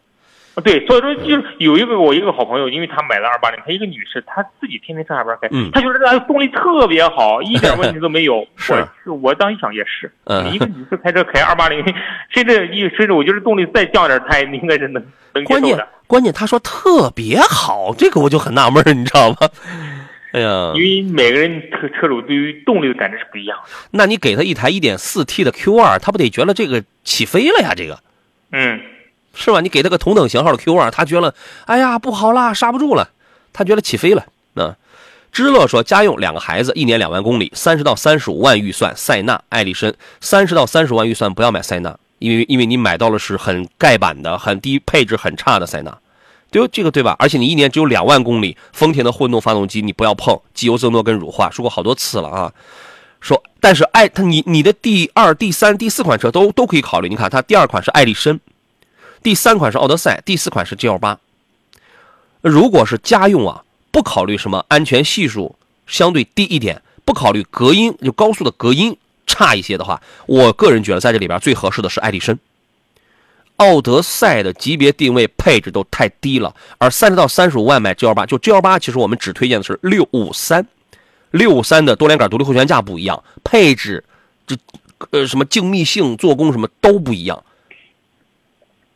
对，所以说就是有一个我一个好朋友，因为他买了二八零，她一个女士，她自己天天上下班开，她觉得这动力特别好，一点问题都没有。是，我当一想也是，你一个女士开车开二八零，甚至一甚至我觉得动力再降点，她也应该是能能接受的。关键她说特别好，这个我就很纳闷你知道吗？哎呀，因为每个人车车主对于动力的感知是不一样的。那你给他一台一点四 T 的 Q 二，他不得觉得这个起飞了呀？这个，嗯。是吧？你给他个同等型号的 Q 二，他觉得，哎呀，不好啦，刹不住了，他觉得起飞了。啊，知乐说，家用两个孩子，一年两万公里，三十到三十五万预算，塞纳、艾力绅，三十到三十万预算不要买塞纳，因为因为你买到了是很盖板的、很低配置、很差的塞纳，对这个对吧？而且你一年只有两万公里，丰田的混动发动机你不要碰，机油增多跟乳化，说过好多次了啊。说，但是爱他你你的第二、第三、第四款车都都可以考虑。你看，它第二款是艾力绅，第三款是奥德赛，第四款是 G L 八。如果是家用啊，不考虑什么安全系数相对低一点，不考虑隔音就高速的隔音差一些的话，我个人觉得在这里边最合适的是艾力绅。奥德赛的级别定位配置都太低了，而三十到三十五万买 G L 八，就 G L 八，其实我们只推荐的是六五三。六五三的多连杆独立后悬架不一样，配置这呃什么静谧性、做工什么都不一样，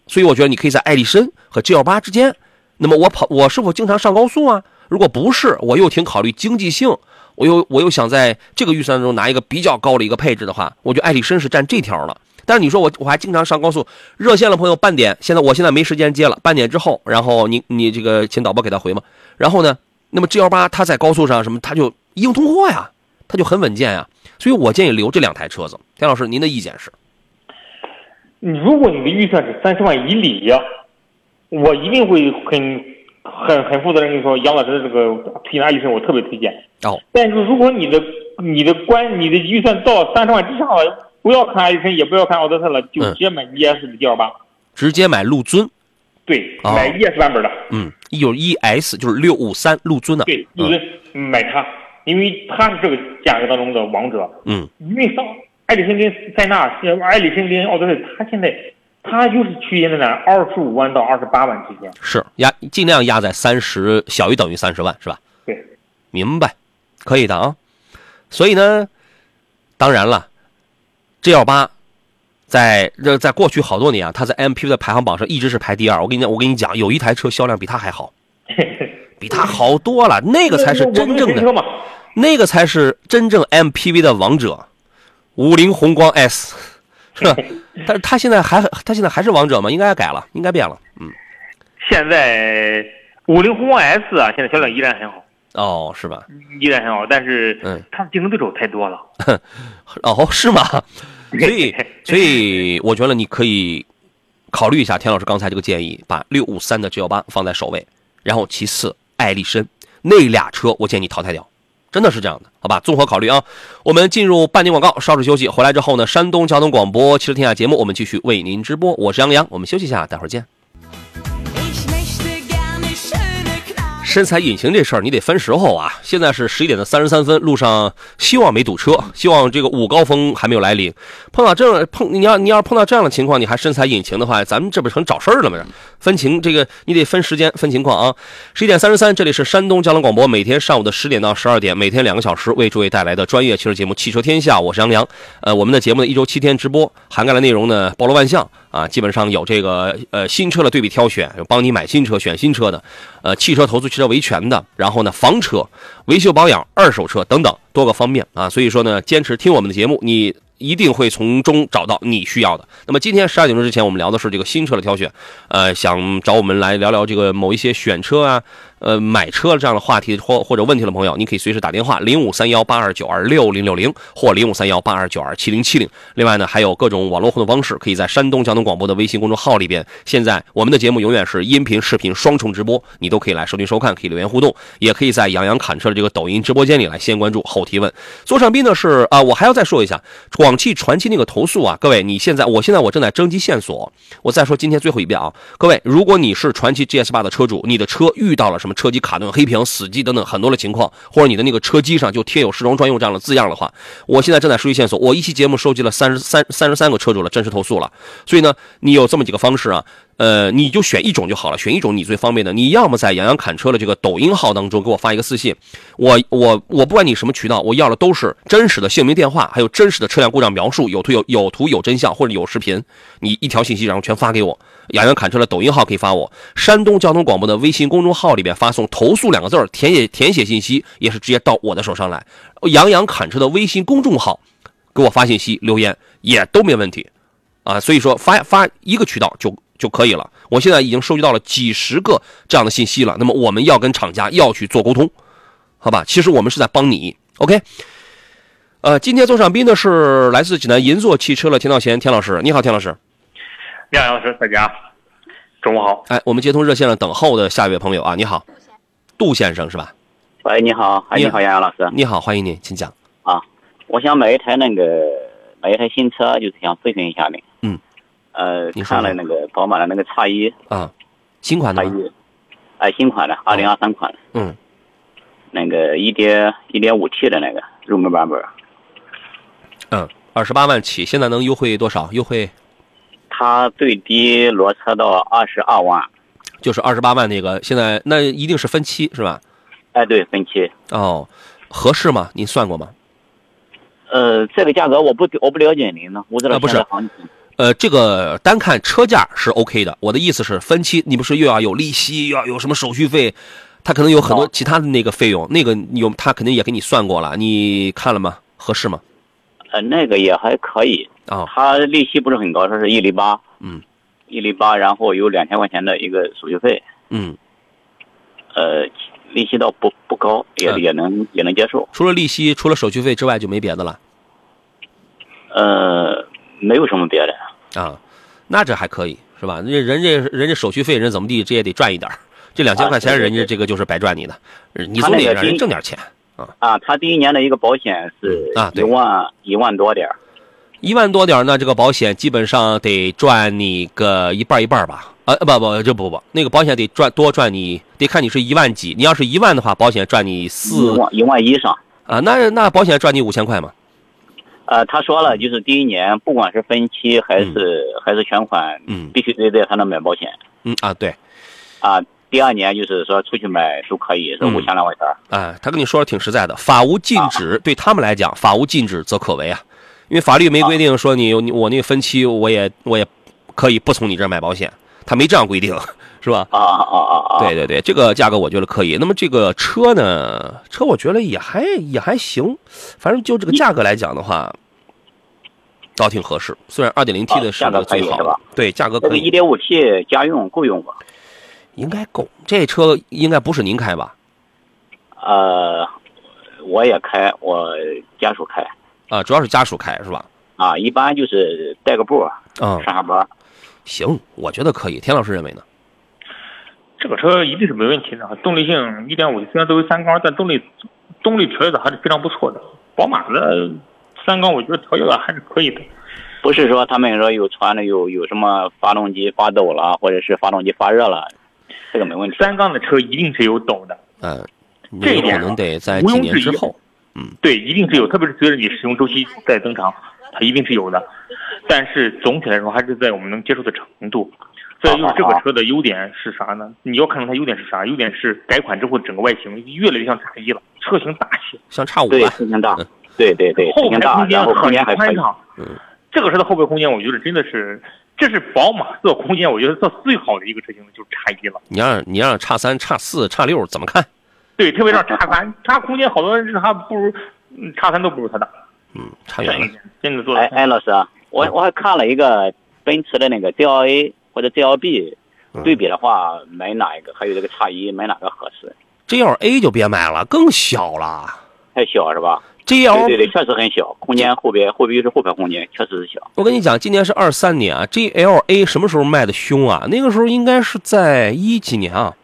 所以我觉得你可以在艾力绅和 G L 八之间。那么我跑我是否经常上高速啊？如果不是，我又挺考虑经济性，我又我又想在这个预算中拿一个比较高的一个配置的话，我觉得艾力绅是占这条了。但是你说我我还经常上高速，热线的朋友半点，现在我现在没时间接了，半点之后，然后你你这个请导播给他回嘛。然后呢，那么 G L 八它在高速上什么，它就。硬通货呀，它就很稳健呀，所以我建议留这两台车子。田老师，您的意见是？如果你的预算是三十万以里，我一定会很很很负责任跟你说，杨老师的这个推拿医生我特别推荐。哦。但是如果你的你的关你的预算到三十万之上了，不要看艾医生，也不要看奥德赛了，就直接买 ES 的 G L 八。直接买陆尊。对，买 ES 版本的。嗯，有 ES 就是六五三陆尊的。对，陆尊买它。因为它是这个价格当中的王者，嗯，因为上艾力绅跟塞纳，是艾力绅跟奥德赛，他现在他就是区间在哪二十五万到二十八万之间，是压尽量压在三十小于等于三十万是吧？对，明白，可以的啊。所以呢，当然了，G L 八在这在过去好多年啊，它在 M P V 的排行榜上一直是排第二。我跟你讲，我跟你讲，有一台车销量比它还好，比它好多了，那个才是真正的。那个才是真正 MPV 的王者，五菱宏光 S，是吧？但是他现在还他现在还是王者吗？应该改了，应该变了。嗯，现在五菱宏光 S 啊，现在销量依然很好。哦，是吧？依然很好，但是嗯，它的竞争对手太多了。哦，是吗？所以，所以我觉得你可以考虑一下田老师刚才这个建议，把六五三的 G L 八放在首位，然后其次艾力绅那俩车，我建议你淘汰掉。真的是这样的，好吧？综合考虑啊，我们进入半点广告，稍事休息。回来之后呢，山东交通广播《汽车天下》节目，我们继续为您直播。我是杨洋，我们休息一下，待会儿见。身材隐形这事儿你得分时候啊！现在是十一点的三十三分，路上希望没堵车，希望这个午高峰还没有来临。碰到这样碰你要你要碰到这样的情况，你还身材隐形的话，咱们这不成找事儿了吗？分情这个你得分时间分情况啊！十一点三十三，这里是山东交通广播，每天上午的十点到十二点，每天两个小时为诸位带来的专业汽车节目《汽车天下》，我是杨洋。呃，我们的节目呢一周七天直播，涵盖的内容呢包罗万象。啊，基本上有这个呃新车的对比挑选，有帮你买新车选新车的，呃汽车投诉、汽车维权的，然后呢房车维修保养、二手车等等多个方面啊。所以说呢，坚持听我们的节目，你一定会从中找到你需要的。那么今天十二点钟之前，我们聊的是这个新车的挑选，呃，想找我们来聊聊这个某一些选车啊。呃，买车这样的话题或或者问题的朋友，你可以随时打电话零五三幺八二九二六零六零或零五三幺八二九二七零七零。另外呢，还有各种网络互动方式，可以在山东交通广播的微信公众号里边。现在我们的节目永远是音频、视频双重直播，你都可以来收听收看，可以留言互动，也可以在杨洋侃车的这个抖音直播间里来先关注后提问。左上宾呢是啊，我还要再说一下广广汽传祺那个投诉啊，各位，你现在我现在我正在征集线索，我再说今天最后一遍啊，各位，如果你是传祺 GS 八的车主，你的车遇到了什么？车机卡顿、黑屏、死机等等很多的情况，或者你的那个车机上就贴有“时装专用”这样的字样的话，我现在正在收集线索。我一期节目收集了三十三三十三个车主的真实投诉了，所以呢，你有这么几个方式啊。呃，你就选一种就好了，选一种你最方便的。你要么在杨洋侃车的这个抖音号当中给我发一个私信，我我我不管你什么渠道，我要的都是真实的姓名、电话，还有真实的车辆故障描述，有图有有图有真相或者有视频，你一条信息然后全发给我。杨洋侃车的抖音号可以发我，山东交通广播的微信公众号里边发送“投诉”两个字填写填写信息也是直接到我的手上来。杨洋侃车的微信公众号给我发信息留言也都没问题啊，所以说发发一个渠道就。就可以了。我现在已经收集到了几十个这样的信息了。那么我们要跟厂家要去做沟通，好吧？其实我们是在帮你，OK。呃，今天做上宾的是来自济南银座汽车的田道贤田老师，你好，田老师。你好，杨老师，大家中午好。哎，我们接通热线了，等候的下一位朋友啊，你好，杜先生是吧？喂，你好，哎，你你好，杨洋老师你好，欢迎您，请讲。啊，我想买一台那个买一台新车，就是想咨询一下您。嗯。呃，你说看了那个宝马的那个叉一，啊，新款的吗？叉一，哎，新款的，二零二三款的，嗯，那个一点一点五 T 的那个入门版本，嗯，二十八万起，现在能优惠多少？优惠它最低裸车到二十二万。就是二十八万那个，现在那一定是分期是吧？哎，对，分期。哦，合适吗？您算过吗？呃，这个价格我不我不了解您呢，我知道啊不是。呃，这个单看车价是 OK 的，我的意思是分期，你不是又要有利息，又要有什么手续费，他可能有很多哦其他的那个费用，那个有他肯定也给你算过了，你看了吗？合适吗？呃，那个也还可以，啊、他利息不是很高，它是一厘八。嗯。一厘八，然后有两千块钱的一个手续费，嗯，呃，利息倒不不高，也、嗯也能也能接受。除了利息，除了手续费之外就没别的了呃，没有什么别的。啊，那这还可以是吧？人家人家人家手续费人怎么地，这也得赚一点这两千啊块钱人家这个就是白赚你的，你总得让人挣点钱。啊，啊他第一年的一个保险是啊对万、一万多点儿一万多点儿呢，这个保险基本上得赚你个一半一半儿吧？啊，不不，这不不，那个保险得赚多赚你，得看你是一万几。你要是一万的话，保险赚你一四万一万以上。啊，那那保险赚你五千块嘛？呃，他说了，就是第一年不管是分期还是、还是全款，嗯。必须得在他那买保险。嗯啊，对，啊。第二年就是说出去买都可以，是嗯。五千来块钱。儿。啊，他跟你说的挺实在的，法无禁止，对他们来讲，法无禁止则可为啊，因为法律没规定说你你我那个分期我也我也可以不从你这儿买保险，他没这样规定，是吧？啊啊啊啊啊！对对对，这个价格我觉得可以。那么这个车呢，车我觉得也还也还行，反正就这个价格来讲的话，倒挺合适。虽然二点零 T 的是最好的，对，价格这个可以，一点五 T 家用够用吧？应该够。这车应该不是您开吧？呃，我也开，我家属开啊，主要是家属开是吧？啊，一般就是带个步儿啊、上下班儿。行，我觉得可以。田老师认为呢？这个车一定是没问题的，动力性1.5虽然都是三缸，但动力动力调教的还是非常不错的。宝马的三缸我觉得调教的还是可以的。不是说他们说有传的有有什么发动机发抖了，或者是发动机发热了，这个没问题。三缸的车一定是有抖的，嗯、这一点可能得在毋几年之后。嗯对，一定是有，特别是随着你使用周期在增长，它一定是有的。但是总体来说还是在我们能接受的程度。再就是这个车的优点是啥呢？你要看出它优点是啥？优点是改款之后整个外形越来越像叉一了，车型大气，像叉五对，吧，车型大嗯，对对对，后排空间然后空很间还。宽敞。嗯，这个车的后排空间，我觉得真的是，这是宝马做空间，我觉得做最好的一个车型就是叉一了。你让你让叉三、叉四、叉六怎么看？对，特别让叉三，叉空间好多人是它不如，嗯叉三都不如它大。嗯，差远了。真的做的。哎哎，老师啊，我嗯我还看了一个奔驰的那个 GLA 或者 GLB，对嗯比的话，买哪一个？还有这个叉一，买哪个合适？GLA 就别买了，更小了。太小是吧？GL 对对对，确实很小，空间后边后边是后排空间，确实是小。我跟你讲，今年是二三年啊，GLA 什么时候卖的凶啊？那个时候应该是在一几年啊？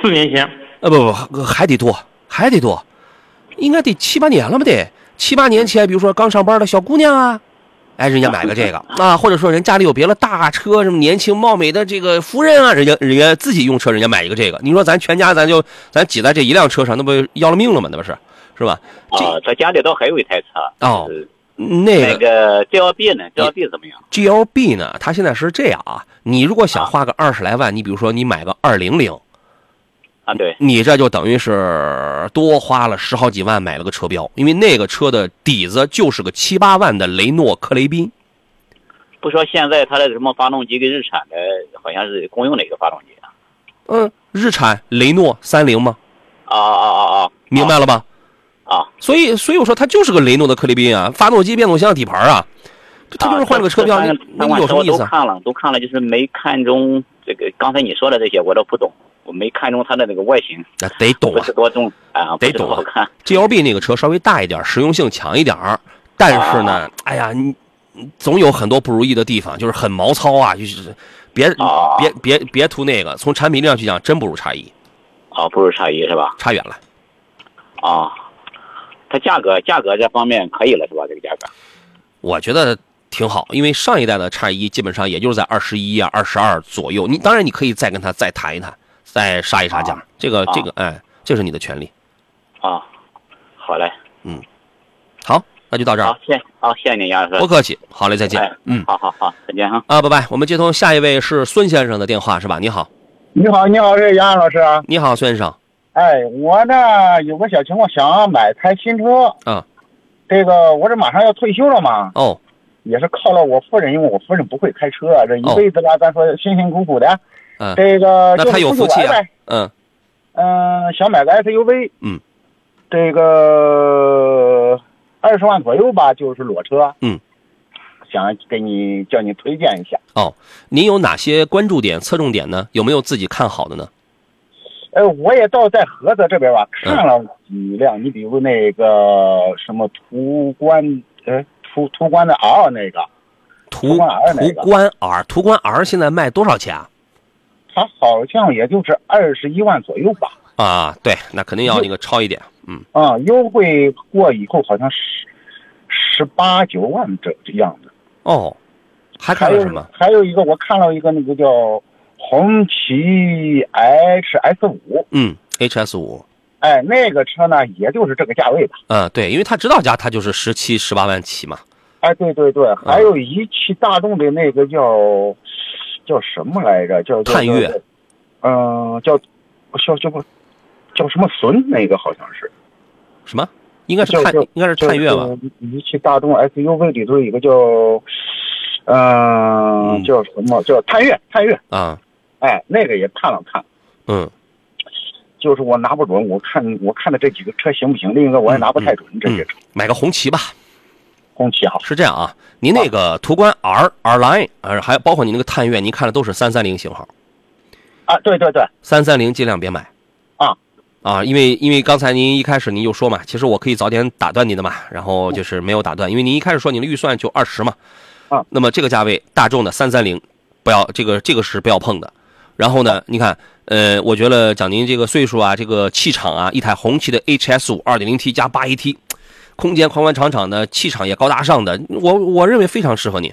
四年前，呃，不不，还得多，还得多，应该得七八年了吧？得七八年前，比如说刚上班的小姑娘啊，哎，人家买个这个啊，或者说人家里有别的大车，什么年轻貌美的这个夫人啊，人家人家自己用车，人家买一个这个，你说咱全家咱就咱挤在这一辆车上，那不要了命了吗？那不是，是吧？啊，他家里倒还有一台车。哦那个 GLB 呢？GLB 怎么样？GLB 呢，它现在是这样啊，你如果想花个二十来万，你比如说你买个二零零，啊，对，你这就等于是多花了十好几万买了个车标，因为那个车的底子就是个七八万的雷诺克雷宾。不说现在它的什么发动机跟日产的好像是公用的一个发动机啊。嗯，日产雷诺三菱吗？啊啊啊啊！明白了吧？啊，所以所以我说它就是个雷诺的克雷宾啊，发动机、变速箱、底盘啊，它就是换了个车标，你啊这三你有什么意思看了，都看了，就是没看中这个刚才你说的这些，我都不懂。我没看中它的那个外形，那得懂啊不是，多重啊，得懂啊好看。GLB 那个车稍微大一点，实用性强一点儿，但是呢，哎呀，你你总有很多不如意的地方，就是很毛糙啊，就是别、啊别别别图那个，从产品力上去讲，真不如叉一，啊，不如叉一是吧？差远了。啊，它价格价格这方面可以了是吧？这个价格我觉得挺好，因为上一代的叉一基本上也就是在二十一啊、二十二左右。你当然你可以再跟他再谈一谈，再杀一杀价，啊这个啊这个哎，这是你的权利。啊，好嘞，嗯好，那就到这儿好，，谢谢，好，谢谢您，杨老师。不客气。好嘞，再见哎。嗯，好好好，再见哈。啊，拜拜。我们接通下一位是孙先生的电话是吧？你好，你好，你好，是杨洋老师。你好，孙先生。哎，我呢有个小情况，想买台新车。啊。这个我这马上要退休了嘛，哦，也是靠了我夫人，因为我夫人不会开车，这一哦辈子吧，咱说辛辛苦苦的。嗯这个那他有福气啊。嗯嗯、想买个 SUV。嗯。这个二十万左右吧，就是裸车。嗯。想给你叫你推荐一下。哦，您有哪些关注点、侧重点呢？有没有自己看好的呢？呃，我也到在菏泽这边吧，嗯看了几辆，你比如那个什么途观，呃，途途观的 R 那个，途途观 R 那途，观 R，途观 R 现在卖多少钱啊？它好像也就是二十一万左右吧。啊，对，那肯定要那个超一点。嗯，啊、优惠过以后好像十十八九万这这样的。哦，还看还有了什么？还有一个，我看了一个那个叫红旗 HS 五，嗯，HS 五。哎，那个车呢，也就是这个价位吧。嗯，对，因为它指导价它就是十七、十八万起嘛。哎，对对对，还有一汽大众的那个叫叫什么来着？叫叫探岳，嗯、叫叫叫不叫什么孙？那个好像是，什么？应该是探应该是探岳吧？？一汽大众 SUV 里头有一个叫，嗯、嗯叫什么？叫探岳，探岳。啊，哎，那个也看了看，嗯，就是我拿不准，我看我看的这几个车行不行？另一个我也拿不太准，这些车。买个红旗吧。红旗好，是这样啊，您那个途观 R R Line，呃，还包括你那个探岳，您看的都是三三零型号，啊，对对对，三三零尽量别买。啊。啊，因为因为刚才您一开始您就说嘛，其实我可以早点打断您的嘛，然后就是没有打断，因为您一开始说您的预算就二十嘛，啊，那么这个价位大众的三三零不要这个这个是不要碰的。然后呢，你看，呃，我觉得讲您这个岁数啊，这个气场啊，一台红旗的 HS 五二点零 T 加八 AT，空间宽宽敞敞的，气场也高大上的，我我认为非常适合你。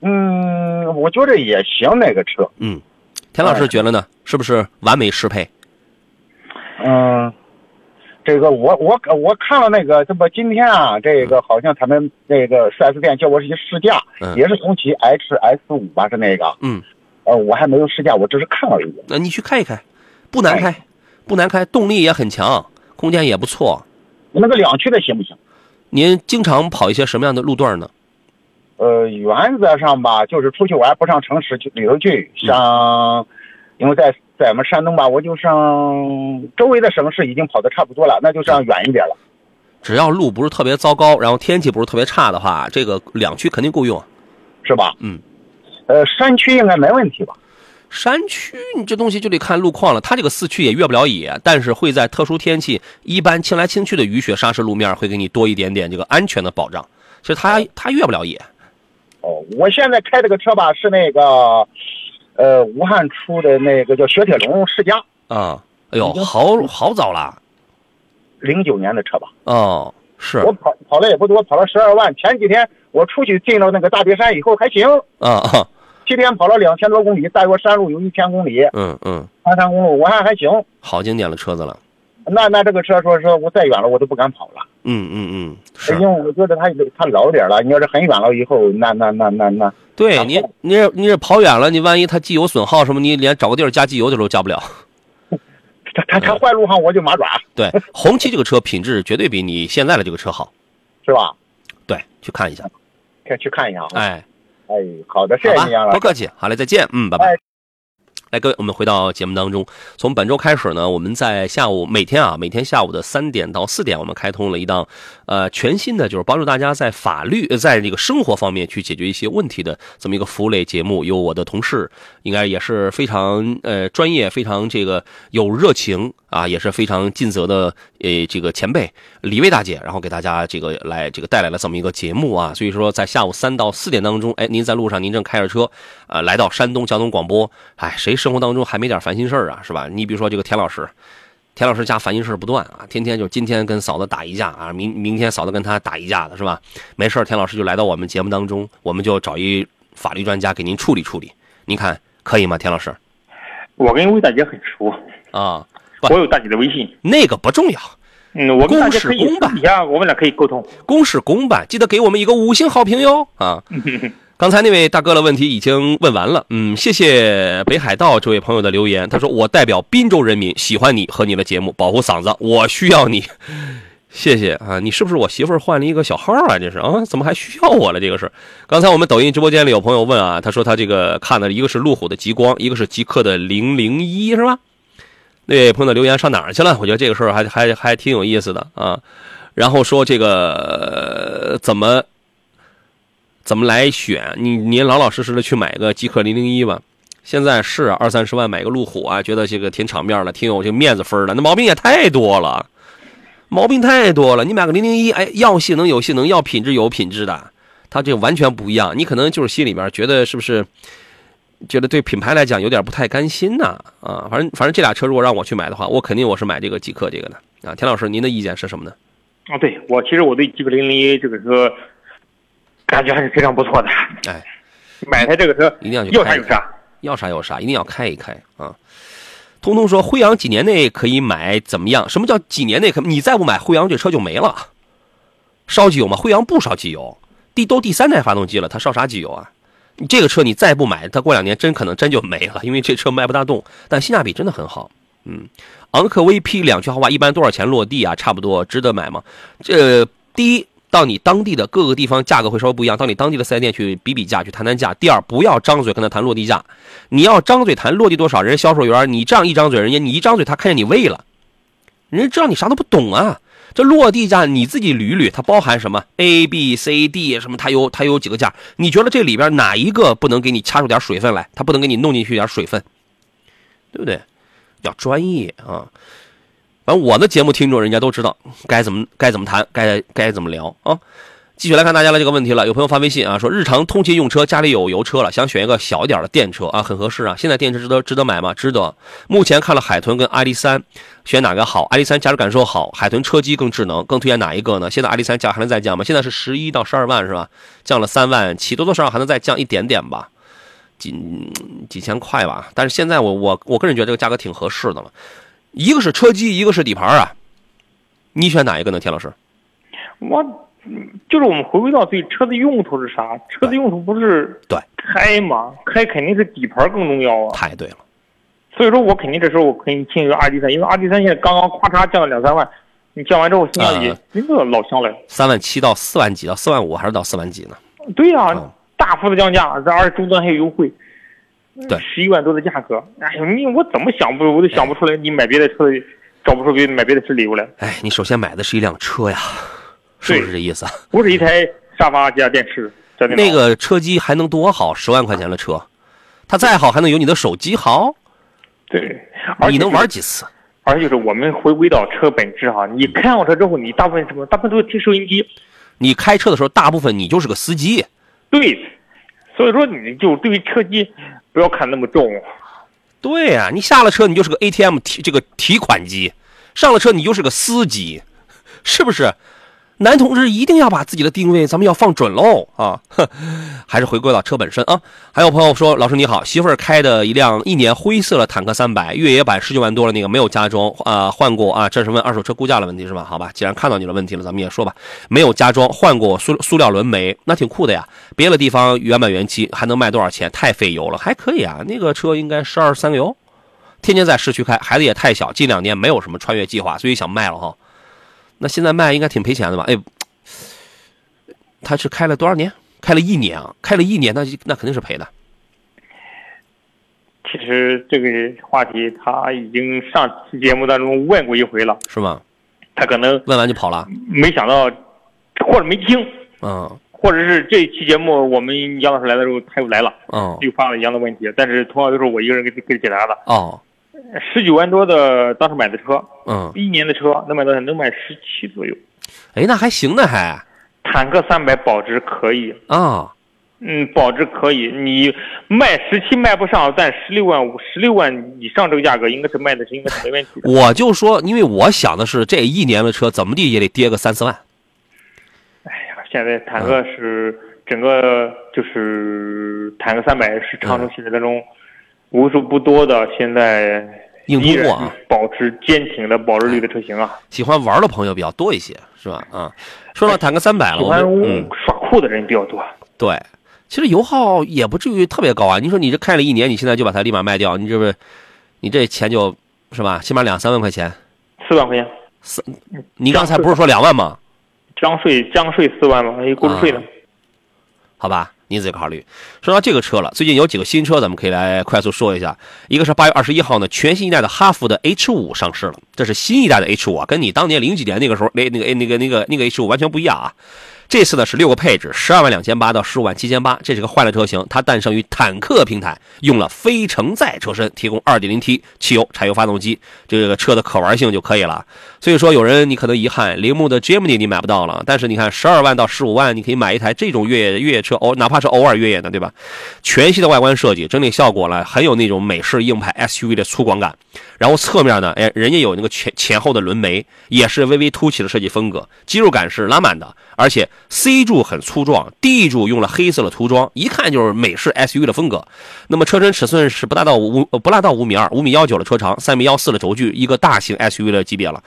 嗯，我觉得也行，那个车。嗯，田老师觉得呢？是不是完美适配？嗯，这个我我我看了那个，这不今天啊，这个好像他们那个 4S 店叫我去试驾，嗯也是红旗 HS 五吧，是那个。嗯，呃，我还没有试驾，我只是看了一眼。那你去看一看，不难开，不难开，动力也很强，空间也不错。那个两驱的行不行？您经常跑一些什么样的路段呢？呃，原则上吧，就是出去玩不上城市去旅游去，嗯像，因为在在我们山东吧，我就上周围的省市已经跑的差不多了，那就上远一点了，只要路不是特别糟糕，然后天气不是特别差的话，这个两驱肯定够用。是吧？嗯。呃，山区应该没问题吧？山区你这东西就得看路况了，它这个四驱也越不了野，但是会在特殊天气，一般清来清去的雨雪沙石路面会给你多一点点这个安全的保障。其实它它越不了野。哦，我现在开这个车吧，是那个，呃，武汉出的那个叫雪铁龙世嘉，啊，哎呦，好好早了。零九年的车吧。哦，是我跑跑了也不多，跑了十二万。前几天我出去进了那个大别山以后还行，啊啊，七天跑了两千多公里，大约山路有一千公里，嗯嗯，盘山公路我看还行。好经典的车子了。那那这个车说说我再远了我都不敢跑了，嗯嗯嗯，是因为我觉得它它老点了。你要是很远了以后，那那那那那，对你你这你这跑远了，你万一它机油损耗什么，你连找个地儿加机油的时候加不了。它它它坏路上我就麻爪，对，红旗这个车品质绝对比你现在的这个车好。是吧？对，去看一下。可以去看一下啊。哎，哎，好的，谢谢你杨老师不。客气。好嘞，再见。嗯，拜拜哎。来，各位，我们回到节目当中。从本周开始呢，我们在下午每天啊，每天下午的三点到四点，我们开通了一档呃全新的，就是帮助大家在法律呃在这个生活方面去解决一些问题的这么一个服务类节目。有我的同事，应该也是非常呃专业、非常这个有热情啊，也是非常尽责的呃这个前辈李卫大姐，然后给大家这个来这个带来了这么一个节目啊。所以说，在下午三到四点当中，哎，您在路上，您正开着车，啊，来到山东交通广播，哎，谁生活当中还没点烦心事儿啊，是吧？你比如说这个田老师，田老师家烦心事儿不断啊，天天就今天跟嫂子打一架啊，明明天嫂子跟他打一架的是吧？没事儿，田老师就来到我们节目当中，我们就找一法律专家给您处理处理，您看可以吗？田老师我跟魏大姐很熟，啊，我有大姐的微信。那个不重要，嗯，我跟大公事公办私底下我们俩可以沟通。公事公办，记得给我们一个五星好评哟啊！刚才那位大哥的问题已经问完了，嗯，谢谢北海道这位朋友的留言。他说：“我代表滨州人民喜欢你和你的节目，保护嗓子，我需要你。”谢谢啊！你是不是我媳妇儿换了一个小号啊？这是啊？怎么还需要我了？这个是。刚才我们抖音直播间里有朋友问啊，他说他这个看的一个是路虎的极光，一个是极客的零零一，是吧？那位朋友的留言上哪儿去了？我觉得这个事儿还还还挺有意思的啊。然后说这个、怎么怎么来选？你您老老实实的去买个极客零零一吧。现在是二三十万买个路虎啊，觉得这个挺场面的，挺有这面子分的。那毛病也太多了，毛病太多了。你买个零零一，哎，要性能有性能，要品质有品质的，它这完全不一样。你可能就是心里边觉得是不是？觉得对品牌来讲有点不太甘心呐啊，反正反正这俩车如果让我去买的话，我肯定我是买这个极客这个的啊。田老师，您的意见是什么呢？啊，对我其实我对极客零零一这个车感觉还是非常不错的。哎，买台这个车一定要去要啥有啥。要啥有啥，一定要开一开啊！通通说辉昂几年内可以买，怎么样？什么叫几年内可？你再不买辉昂，这车就没了。烧机油吗？辉昂不烧机油，第都第三代发动机了，它烧啥机油啊？这个车你再不买，它过两年真可能真就没了，因为这车卖不大动，但性价比真的很好。嗯，昂克威 P 两驱豪华一般多少钱落地啊？差不多值得买吗？这第一，到你当地的各个地方价格会稍微不一样，到你当地的四 S 店去比比价，去谈谈价。第二，不要张嘴跟他谈落地价，你要张嘴谈落地多少，人销售员你这样一张嘴，人家你一张嘴，他看见你喂了，人家知道你啥都不懂啊。这落地价你自己捋捋，它包含什么 A、B、C、D 什么？它有它有几个价？你觉得这里边哪一个不能给你掐出点水分来？它不能给你弄进去点水分，对不对？要专业啊！反正我的节目听众人家都知道该怎么该怎么谈，该该怎么聊啊。继续来看大家的这个问题了，有朋友发微信啊，说日常通勤用车，家里有油车了，想选一个小一点的电车啊，很合适啊。现在电车值得值得买吗？值得。目前看了海豚跟阿迪三，选哪个好？阿迪三驾驶感受好，海豚车机更智能，更推荐哪一个呢？现在阿迪三价还能再降吗？现在是十一到十二万是吧？降了三万起，多多少少还能再降一点点吧，几几千块吧。但是现在我我我个人觉得这个价格挺合适的了，一个是车机，一个是底盘啊，你选哪一个呢？田老师？我嗯就是我们回归到对车的用途是啥？车的用途不是对开吗？开肯定是底盘更重要啊。太对了，所以说我肯定这时候我可以倾向于阿迪三，因为阿迪三现在刚刚咔嚓降了两三万，你降完之后性价比啊真的老香了。三万七到四万几到四万五，还是到四万几呢？对呀、嗯大幅的降价，这而且终端还有优惠，对十一万多的价格，哎呦，你我怎么想不，我都想不出来，你买别的车找不出别买别的车理由来，哎，你首先买的是一辆车呀，是不是这意思啊？不是一台沙发加电视。那个车机还能多好？十万块钱的车，它再好还能有你的手机好？对，而你能玩几次？而且就是我们回归到车本质哈，你开上车之后，你大部分什么？大部分都是听收音机。你开车的时候，大部分你就是个司机。对，所以说你就对于车机不要看那么重。对呀、你下了车你就是个 ATM 提这个提款机，上了车你就是个司机，是不是？男同志一定要把自己的定位，咱们要放准喽啊！还是回归到车本身啊。还有朋友说，老师你好，媳妇儿开的一辆一年灰色的坦克三百，越野版十九万多的那个没有加装啊、换过啊，这是问二手车估价的问题是吧？好吧，既然看到你的问题了，咱们也说吧，没有加装，换过塑塑料轮眉，那挺酷的呀。别的地方原版原漆还能卖多少钱？太费油了，还可以啊。那个车应该十二三个油，天天在市区开，孩子也太小，近两年没有什么穿越计划，所以想卖了哈。那现在卖应该挺赔钱的吧？哎，他是开了多少年？开了一年啊，开了一年，那那肯定是赔的。其实这个话题他已经上期节目当中问过一回了，是吗？他可能问完就跑了，没想到，或者没听，嗯或者是这一期节目我们杨老师来的时候他又来了，嗯又发了一样的问题，但是同样都是我一个人给给解答的。哦，十九万多的当时买的车，嗯，一年的车能买多少？能买十七左右。哎，那还行呢，还坦克三百保值可以，啊，嗯，保值可以。你卖十七卖不上，但十六万五、十六万以上这个价格应该是卖的是应该是没问题的。我就说，因为我想的是，这一年的车怎么地也得跌个三四万。哎呀现在坦克是整个就是坦克三百是长城系列当中为数不多的现在硬通货啊，保持坚挺的保值率的车型啊。喜欢玩的朋友比较多一些，是吧？啊，说到坦克三百了，嗯，耍酷的人比较多。对，其实油耗也不至于特别高啊。你说你这开了一年，你现在就把它立马卖掉，你这不是，你这钱就是吧，起码两三万块钱。四万块钱，四，你刚才不是说两万吗？降税降税四万嘛，还有购置税呢。好吧，您自己考虑。说到这个车了，最近有几个新车，咱们可以来快速说一下。一个是八月二十一号呢，全新一代的哈弗的 H 五上市了，这是新一代的 H 五啊，跟你当年零几年那个时候那那个那个那个那个 H 五完全不一样啊。这次呢是六个配置，十二万两千八到十五万七千八，这是个换了车型。它诞生于坦克平台，用了非承载车身，提供二点零 T 汽油柴油发动机，这个车的可玩性就可以了。所以说，有人你可能遗憾，铃木的 Gemini 你买不到了，但是你看十二万到十五万，你可以买一台这种越野越野车，偶哪怕是偶尔越野的，对吧？全系的外观设计，整体效果呢，很有那种美式硬派 SUV 的粗犷感。然后侧面呢，哎，人家有那个前前后的轮眉，也是微微凸起的设计风格，肌肉感是拉满的，而且 C 柱很粗壮，D 柱用了黑色的涂装，一看就是美式 SUV 的风格。那么车身尺寸是不大到五不大到五米二，五米幺九的车长，三米幺四的轴距，一个大型 SUV 的级别了。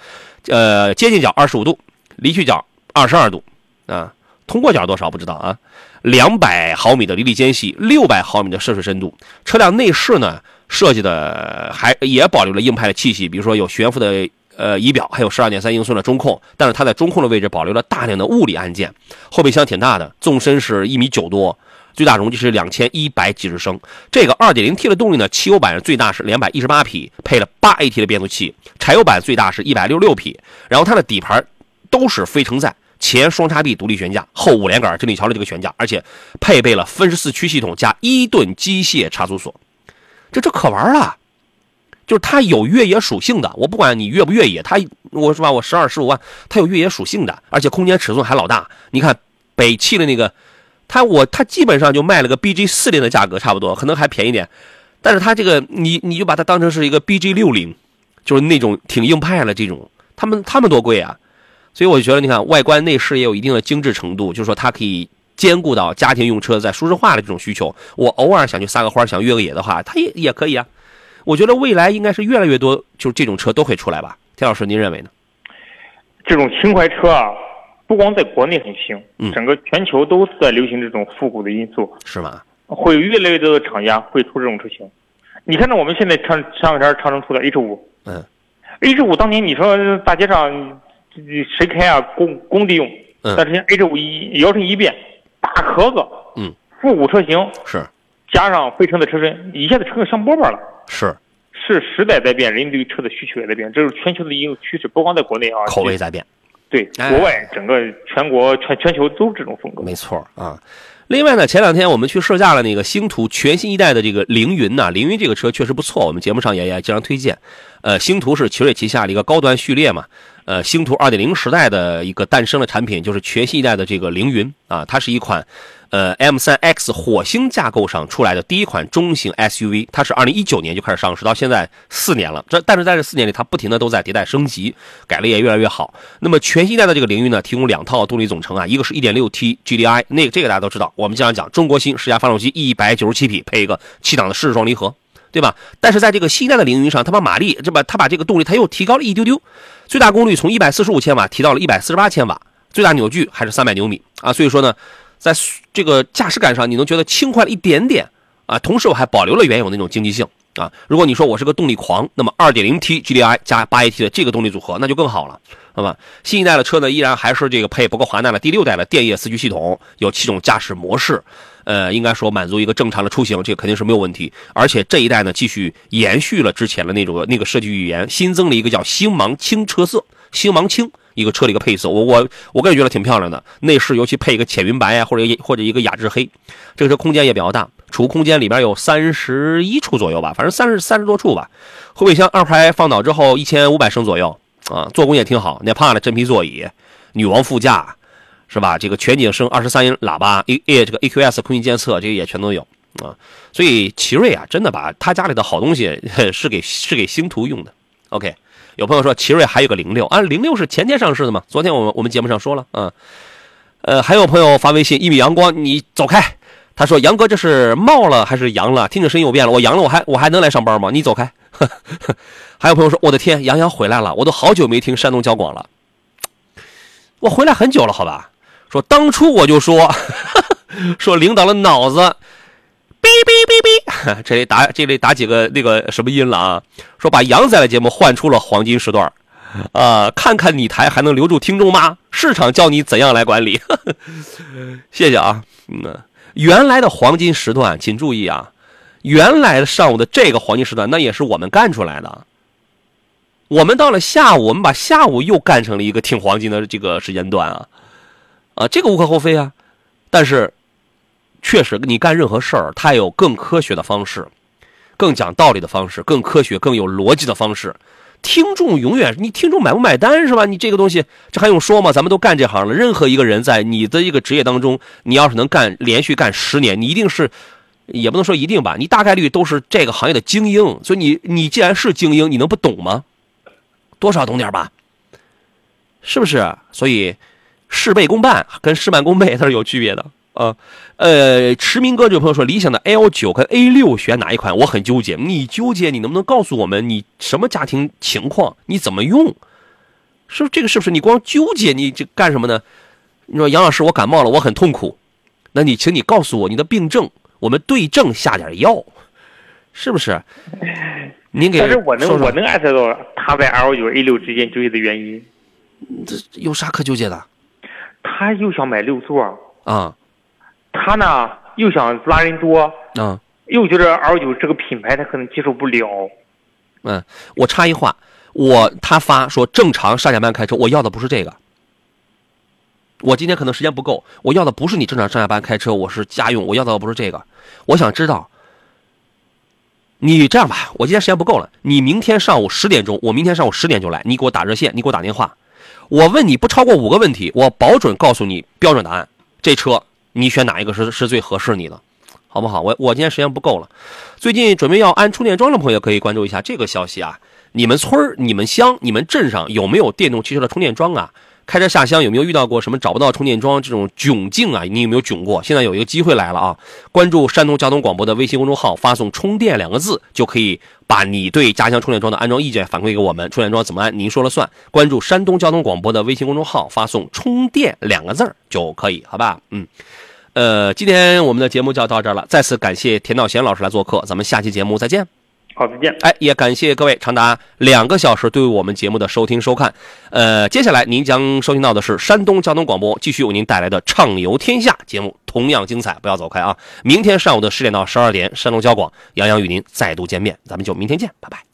呃，接近角二十五度，离去角二十二度，啊，通过角多少不知道啊。两百毫米的离地间隙，六百毫米的涉水深度。车辆内饰呢设计的还也保留了硬派的气息，比如说有悬浮的呃仪表，还有十二点三英寸的中控，但是它在中控的位置保留了大量的物理按键。后备箱挺大的，纵深是一米九多。最大容积是两千一百几十升，这个二点零 T 的动力呢，汽油版最大是两百一十八匹，配了八 AT 的变速器；柴油版最大是一百六十六匹。然后它的底盘都是非承载，前双叉臂独立悬架，后五连杆真力桥的这个悬架，而且配备了分时四驱系统加伊顿机械差速锁，这这可玩了。就是它有越野属性的，我不管你越不越野，它我是吧，我十二十五万，它有越野属性的，而且空间尺寸还老大。你看北汽的那个。它我它基本上就卖了个 BG 四零的价格差不多，可能还便宜点，但是它这个你你就把它当成是一个 BG 六零，就是那种挺硬派了这种，他们他们多贵啊，所以我觉得你看外观内饰也有一定的精致程度，就是说它可以兼顾到家庭用车在舒适化的这种需求。我偶尔想去撒个欢，想越个野的话，它也也可以啊。我觉得未来应该是越来越多，就是这种车都会出来吧。田老师，您认为呢？这种情怀车啊。不光在国内很行，整个全球都在流行这种复古的因素，是吗？会有越来越多的厂家会出这种车型。你看着我们现在长上前长城出的 H 五，嗯，H 五当年你说大街上谁开啊？工工地用，嗯，但是现在 H 五一摇身一变，大壳子，嗯，复古车型。是，加上飞车的车身，一下子成个香饽饽了。是，是时代在变，人对车的需求也在变，这是全球的一个趋势，不光在国内啊，口味在变。对，国外整个全国全全球都是这种风格，没错啊。另外呢，前两天我们去试驾了那个星途全新一代的这个凌云呐，凌云这个车确实不错，我们节目上也也经常推荐。呃，星途是奇瑞旗下的一个高端序列嘛，呃，星途2.0时代的一个诞生的产品就是全新一代的这个凌云啊，它是一款。呃，M3X 火星架构上出来的第一款中型 SUV，它是二零一九年就开始上市，到现在四年了。这但是在这四年里，它不停的都在迭代升级，改了也越来越好。那么全新一代的这个领域呢，提供两套动力总成啊，一个是 1.6T GDI，那个这个大家都知道，我们经常讲中国新十佳发动机一百九十七匹，配一个七档的湿式双离合，对吧？但是在这个新一代的领域上，它把马力这把它把这个动力它又提高了一丢丢，最大功率从一百四十五千瓦提到了一百四十八千瓦，最大扭矩还是三百牛米啊，所以说呢。在这个驾驶感上，你能觉得轻快了一点点啊，同时我还保留了原有那种经济性啊。如果你说我是个动力狂，那么 2.0T GDI 加 8AT 的这个动力组合那就更好了，好吧？新一代的车呢，依然还是这个配不够华纳的第六代的电液四驱系统，有七种驾驶模式。呃，应该说满足一个正常的出行，这个肯定是没有问题。而且这一代呢，继续延续了之前的那种那个设计语言，新增了一个叫星芒轻车色，星芒轻一个车的一个配色，我我我个人觉得挺漂亮的。内饰尤其配一个浅云白啊，或者或者一个雅致黑，这个车空间也比较大，储物空间里边有三十一处左右吧，反正三十三十多处吧。后备箱二排放倒之后一千五百升左右啊，做工也挺好，那帕的真皮座椅，女王副驾。是吧？这个全景声二十三音喇叭，A A 这个 AQS 空气监测，这个也全都有啊。所以奇瑞啊，真的把他家里的好东西 是给是给星途用的。OK，有朋友说奇瑞还有个零六啊，零六是前天上市的嘛？昨天我们我们节目上说了啊。呃，还有朋友发微信一米阳光，你走开。他说杨哥这是冒了还是阳了？听着声音我变了，我阳了我还我还能来上班吗？你走开。还有朋友说我的天，杨洋回来了，我都好久没听山东交广了。我回来很久了，好吧？说当初我就说，说领导的脑子，哔哔哔哔，这里打这里打几个那个什么音了啊？说把杨仔的节目换出了黄金时段，啊，看看你台还能留住听众吗？市场教你怎样来管理，谢谢啊。嗯，原来的黄金时段，请注意啊，原来的上午的这个黄金时段，那也是我们干出来的。我们到了下午，我们把下午又干成了一个挺黄金的这个时间段啊。啊，这个无可厚非啊，但是确实，你干任何事儿，它有更科学的方式，更讲道理的方式，更科学、更有逻辑的方式。听众永远，你听众买不买单是吧？你这个东西，这还用说吗？咱们都干这行了，任何一个人在你的一个职业当中，你要是能干连续干十年，你一定是，也不能说一定吧，你大概率都是这个行业的精英。所以你，你既然是精英，你能不懂吗？多少懂点吧，是不是？所以。事倍功半跟事半功倍它是有区别的啊。呃，驰名哥这位朋友说，理想的 L 九跟 A 六选哪一款？我很纠结。你纠结，你能不能告诉我们你什么家庭情况？你怎么用？是不是这个？是不是你光纠结？你这干什么呢？你说杨老师，我感冒了，我很痛苦。那你请你告诉我你的病症，我们对症下点药，是不是？您给但是我能我能猜到他在 L 九 A 六之间纠结的原因。这有啥可纠结的？他又想买六座啊，他呢又想拉人多嗯，又觉得 L 九这个品牌他可能接受不了。嗯，我插一话，我他发说正常上下班开车，我要的不是这个。我今天可能时间不够，我要的不是你正常上下班开车，我是家用，我要的不是这个。我想知道，你这样吧，我今天时间不够了，你明天上午十点钟，我明天上午十点就来，你给我打热线，你给我打电话。我问你不超过五个问题，我保准告诉你标准答案。这车你选哪一个是是最合适你的，好不好？我我今天时间不够了。最近准备要安充电桩的朋友可以关注一下这个消息啊。你们村你们乡、你们镇上有没有电动汽车的充电桩啊？开车下乡有没有遇到过什么找不到充电桩这种窘境啊？你有没有窘过？现在有一个机会来了啊！关注山东交通广播的微信公众号，发送“充电”两个字，就可以把你对家乡充电桩的安装意见反馈给我们。充电桩怎么安，您说了算。关注山东交通广播的微信公众号，发送“充电”两个字儿就可以，好吧？嗯，呃，今天我们的节目就要到这儿了，再次感谢田道贤老师来做客，咱们下期节目再见。好，再见。哎，也感谢各位长达两个小时对我们节目的收听收看。呃，接下来您将收听到的是山东交通广播继续为您带来的《畅游天下》节目，同样精彩，不要走开啊！明天上午的十点到十二点，山东交广杨洋与您再度见面，咱们就明天见，拜拜。